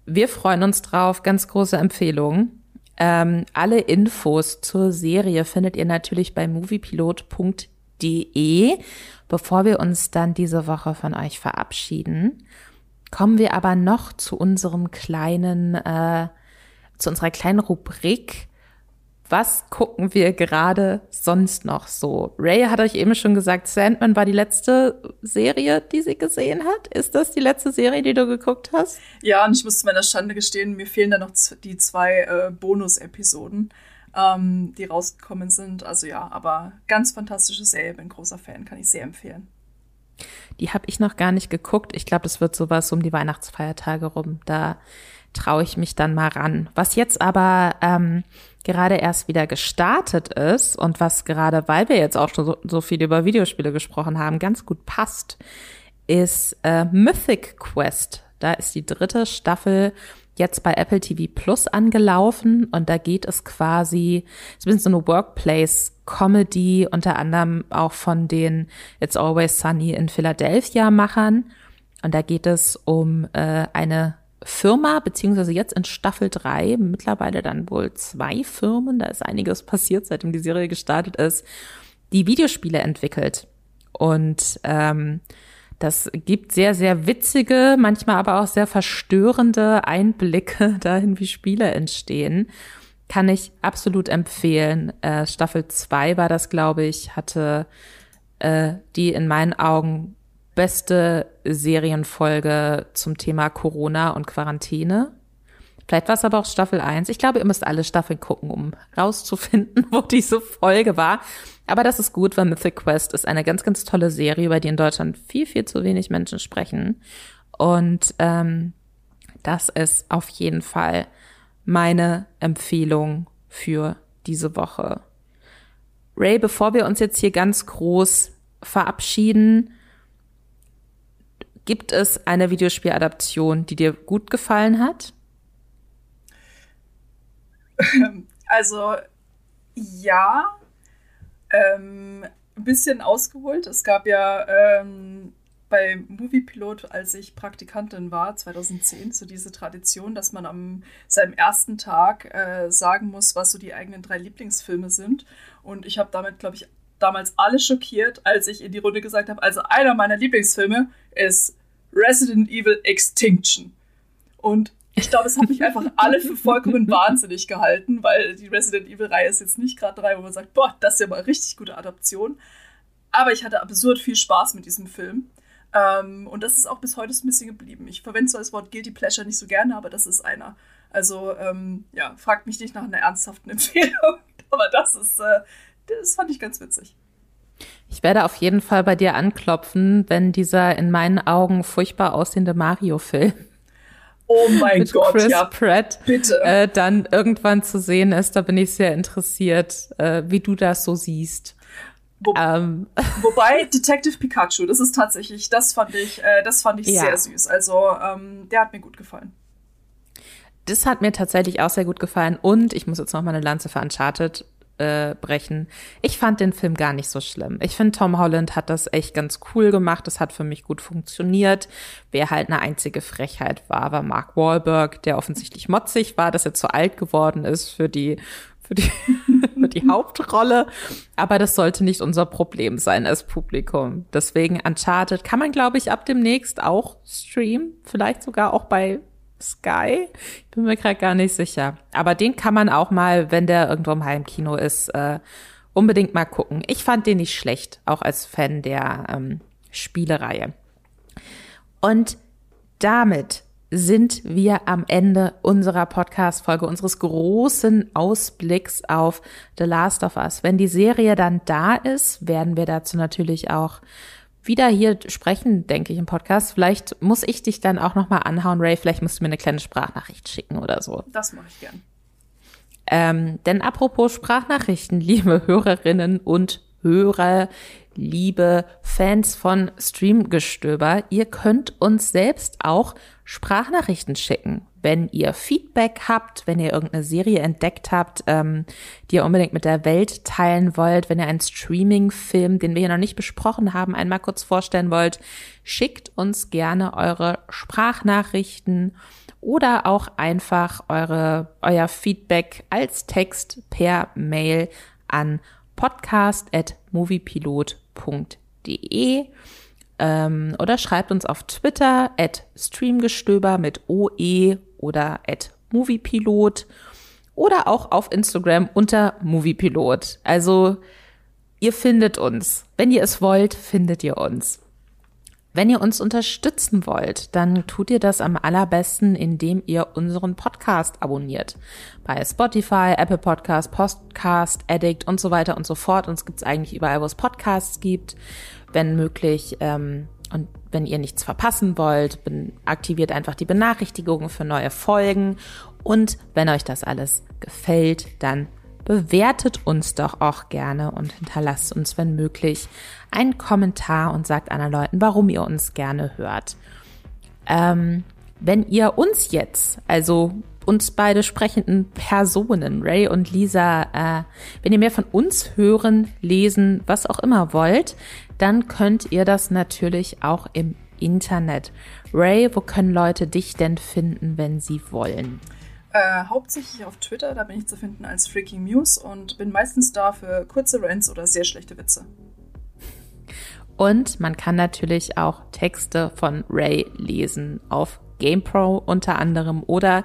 Wir freuen uns drauf. Ganz große Empfehlung. Ähm, alle Infos zur Serie findet ihr natürlich bei moviepilot.de. Bevor wir uns dann diese Woche von euch verabschieden, kommen wir aber noch zu unserem kleinen, äh, zu unserer kleinen Rubrik was gucken wir gerade sonst noch so? Ray hat euch eben schon gesagt, Sandman war die letzte Serie, die sie gesehen hat. Ist das die letzte Serie, die du geguckt hast? Ja, und ich muss zu meiner Schande gestehen, mir fehlen da noch die zwei äh, Bonus-Episoden, ähm, die rausgekommen sind. Also ja, aber ganz fantastische Serie, bin großer Fan, kann ich sehr empfehlen. Die habe ich noch gar nicht geguckt. Ich glaube, das wird sowas um die Weihnachtsfeiertage rum. Da traue ich mich dann mal ran. Was jetzt aber ähm, gerade erst wieder gestartet ist und was gerade, weil wir jetzt auch schon so, so viel über Videospiele gesprochen haben, ganz gut passt, ist äh, Mythic Quest. Da ist die dritte Staffel jetzt bei Apple TV Plus angelaufen und da geht es quasi, es ist so eine Workplace Comedy, unter anderem auch von den It's Always Sunny in Philadelphia Machern. Und da geht es um äh, eine Firma, beziehungsweise jetzt in Staffel 3, mittlerweile dann wohl zwei Firmen, da ist einiges passiert, seitdem die Serie gestartet ist, die Videospiele entwickelt. Und ähm, das gibt sehr, sehr witzige, manchmal aber auch sehr verstörende Einblicke [LAUGHS] dahin, wie Spiele entstehen. Kann ich absolut empfehlen. Äh, Staffel 2 war das, glaube ich, hatte äh, die in meinen Augen beste Serienfolge zum Thema Corona und Quarantäne. Vielleicht war es aber auch Staffel 1. Ich glaube, ihr müsst alle Staffeln gucken, um rauszufinden, [LAUGHS] wo diese Folge war. Aber das ist gut, weil Mythic Quest ist eine ganz, ganz tolle Serie, über die in Deutschland viel, viel zu wenig Menschen sprechen. Und ähm, das ist auf jeden Fall meine Empfehlung für diese Woche. Ray, bevor wir uns jetzt hier ganz groß verabschieden, Gibt es eine Videospieladaption, die dir gut gefallen hat? Also ja, ähm, ein bisschen ausgeholt. Es gab ja ähm, bei Moviepilot, als ich Praktikantin war, 2010, so diese Tradition, dass man am seinem ersten Tag äh, sagen muss, was so die eigenen drei Lieblingsfilme sind. Und ich habe damit, glaube ich, damals alle schockiert, als ich in die Runde gesagt habe, also einer meiner Lieblingsfilme ist Resident Evil Extinction. Und ich glaube, es hat mich einfach [LAUGHS] alle für vollkommen wahnsinnig gehalten, weil die Resident Evil-Reihe ist jetzt nicht gerade drei, wo man sagt, boah, das ist ja mal richtig gute Adaption. Aber ich hatte absurd viel Spaß mit diesem Film. Ähm, und das ist auch bis heute ein bisschen geblieben. Ich verwende zwar das Wort Guilty Pleasure nicht so gerne, aber das ist einer. Also, ähm, ja, fragt mich nicht nach einer ernsthaften [LAUGHS] Empfehlung. aber das ist, äh, das fand ich ganz witzig. Ich werde auf jeden Fall bei dir anklopfen, wenn dieser in meinen Augen furchtbar aussehende Mario-Film Oh mein mit Gott, Chris ja, Pratt bitte. Äh, dann irgendwann zu sehen ist. Da bin ich sehr interessiert, äh, wie du das so siehst. Wo, ähm. [LAUGHS] Wobei Detective Pikachu, das ist tatsächlich, das fand ich, äh, das fand ich ja. sehr süß. Also ähm, der hat mir gut gefallen. Das hat mir tatsächlich auch sehr gut gefallen. Und ich muss jetzt noch mal eine Lanze für Uncharted äh, brechen. Ich fand den Film gar nicht so schlimm. Ich finde, Tom Holland hat das echt ganz cool gemacht. Das hat für mich gut funktioniert. Wer halt eine einzige Frechheit war, war Mark Wahlberg, der offensichtlich motzig war, dass er zu alt geworden ist für die für die, [LAUGHS] für die Hauptrolle. Aber das sollte nicht unser Problem sein als Publikum. Deswegen Uncharted kann man, glaube ich, ab demnächst auch streamen. Vielleicht sogar auch bei Sky? Ich bin mir gerade gar nicht sicher. Aber den kann man auch mal, wenn der irgendwo im Heimkino ist, äh, unbedingt mal gucken. Ich fand den nicht schlecht, auch als Fan der ähm, Spielereihe. Und damit sind wir am Ende unserer Podcast-Folge, unseres großen Ausblicks auf The Last of Us. Wenn die Serie dann da ist, werden wir dazu natürlich auch wieder hier sprechen, denke ich, im Podcast. Vielleicht muss ich dich dann auch nochmal anhauen, Ray. Vielleicht musst du mir eine kleine Sprachnachricht schicken oder so. Das mache ich gern. Ähm, denn apropos Sprachnachrichten, [LAUGHS] liebe Hörerinnen und Hörer, liebe Fans von Streamgestöber, ihr könnt uns selbst auch Sprachnachrichten schicken. Wenn ihr Feedback habt, wenn ihr irgendeine Serie entdeckt habt, ähm, die ihr unbedingt mit der Welt teilen wollt, wenn ihr einen Streaming-Film, den wir hier noch nicht besprochen haben, einmal kurz vorstellen wollt, schickt uns gerne eure Sprachnachrichten oder auch einfach eure, euer Feedback als Text per Mail an podcast.moviepilot.de ähm, oder schreibt uns auf Twitter at streamgestöber mit OE oder at moviepilot oder auch auf Instagram unter moviepilot. Also ihr findet uns. Wenn ihr es wollt, findet ihr uns. Wenn ihr uns unterstützen wollt, dann tut ihr das am allerbesten, indem ihr unseren Podcast abonniert. Bei Spotify, Apple Podcast, Podcast Addict und so weiter und so fort. Uns gibt's eigentlich überall, wo es Podcasts gibt. Wenn möglich, ähm, und wenn ihr nichts verpassen wollt, aktiviert einfach die Benachrichtigungen für neue Folgen. Und wenn euch das alles gefällt, dann bewertet uns doch auch gerne und hinterlasst uns, wenn möglich, einen Kommentar und sagt anderen Leuten, warum ihr uns gerne hört. Ähm, wenn ihr uns jetzt, also uns beide sprechenden Personen, Ray und Lisa, äh, wenn ihr mehr von uns hören, lesen, was auch immer wollt, dann könnt ihr das natürlich auch im Internet. Ray, wo können Leute dich denn finden, wenn sie wollen? Äh, hauptsächlich auf Twitter, da bin ich zu finden als Freaking Muse und bin meistens da für kurze Rants oder sehr schlechte Witze. Und man kann natürlich auch Texte von Ray lesen auf GamePro unter anderem. Oder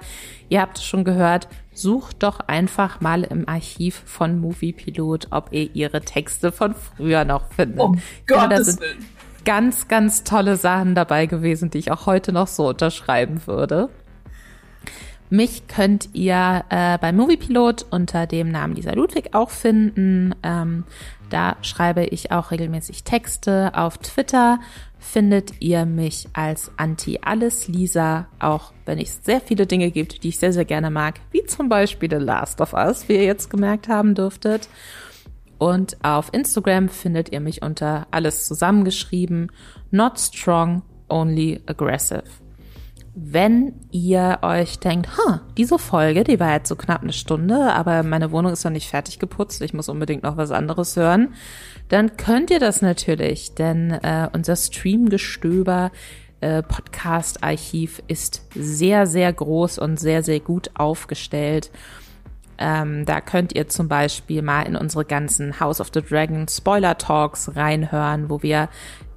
ihr habt es schon gehört, sucht doch einfach mal im Archiv von Moviepilot, ob ihr ihre Texte von früher noch findet. Oh Gottes Willen. Ganz, ganz tolle Sachen dabei gewesen, die ich auch heute noch so unterschreiben würde. Mich könnt ihr äh, bei Moviepilot unter dem Namen Lisa Ludwig auch finden. Ähm, da schreibe ich auch regelmäßig Texte. Auf Twitter findet ihr mich als Anti-Alles-Lisa, auch wenn es sehr viele Dinge gibt, die ich sehr, sehr gerne mag, wie zum Beispiel The Last of Us, wie ihr jetzt gemerkt haben dürftet. Und auf Instagram findet ihr mich unter alles zusammengeschrieben, not strong, only aggressive wenn ihr euch denkt, ha, diese Folge, die war jetzt so knapp eine Stunde, aber meine Wohnung ist noch nicht fertig geputzt, ich muss unbedingt noch was anderes hören, dann könnt ihr das natürlich, denn äh, unser Streamgestöber äh, Podcast-Archiv ist sehr, sehr groß und sehr, sehr gut aufgestellt. Ähm, da könnt ihr zum Beispiel mal in unsere ganzen House of the Dragon Spoiler Talks reinhören, wo wir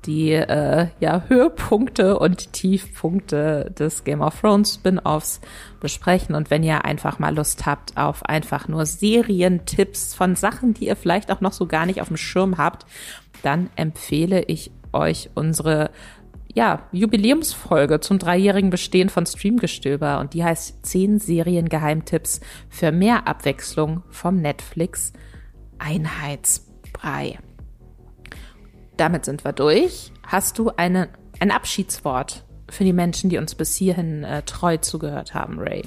die äh, ja, Höhepunkte und Tiefpunkte des Game of Thrones Spin-offs besprechen. Und wenn ihr einfach mal Lust habt auf einfach nur Serientipps von Sachen, die ihr vielleicht auch noch so gar nicht auf dem Schirm habt, dann empfehle ich euch unsere ja, Jubiläumsfolge zum dreijährigen Bestehen von Streamgestöber und die heißt 10 Seriengeheimtipps für mehr Abwechslung vom Netflix Einheitsbrei damit sind wir durch. Hast du eine, ein Abschiedswort für die Menschen, die uns bis hierhin äh, treu zugehört haben, Ray?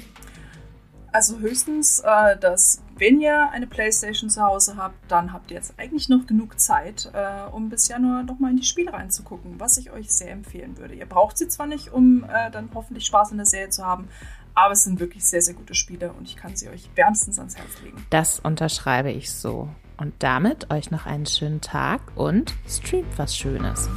Also höchstens, äh, dass wenn ihr eine Playstation zu Hause habt, dann habt ihr jetzt eigentlich noch genug Zeit, äh, um bis Januar nochmal in die Spiele reinzugucken, was ich euch sehr empfehlen würde. Ihr braucht sie zwar nicht, um äh, dann hoffentlich Spaß in der Serie zu haben, aber es sind wirklich sehr, sehr gute Spiele und ich kann sie euch wärmstens ans Herz legen. Das unterschreibe ich so. Und damit euch noch einen schönen Tag und streamt was Schönes.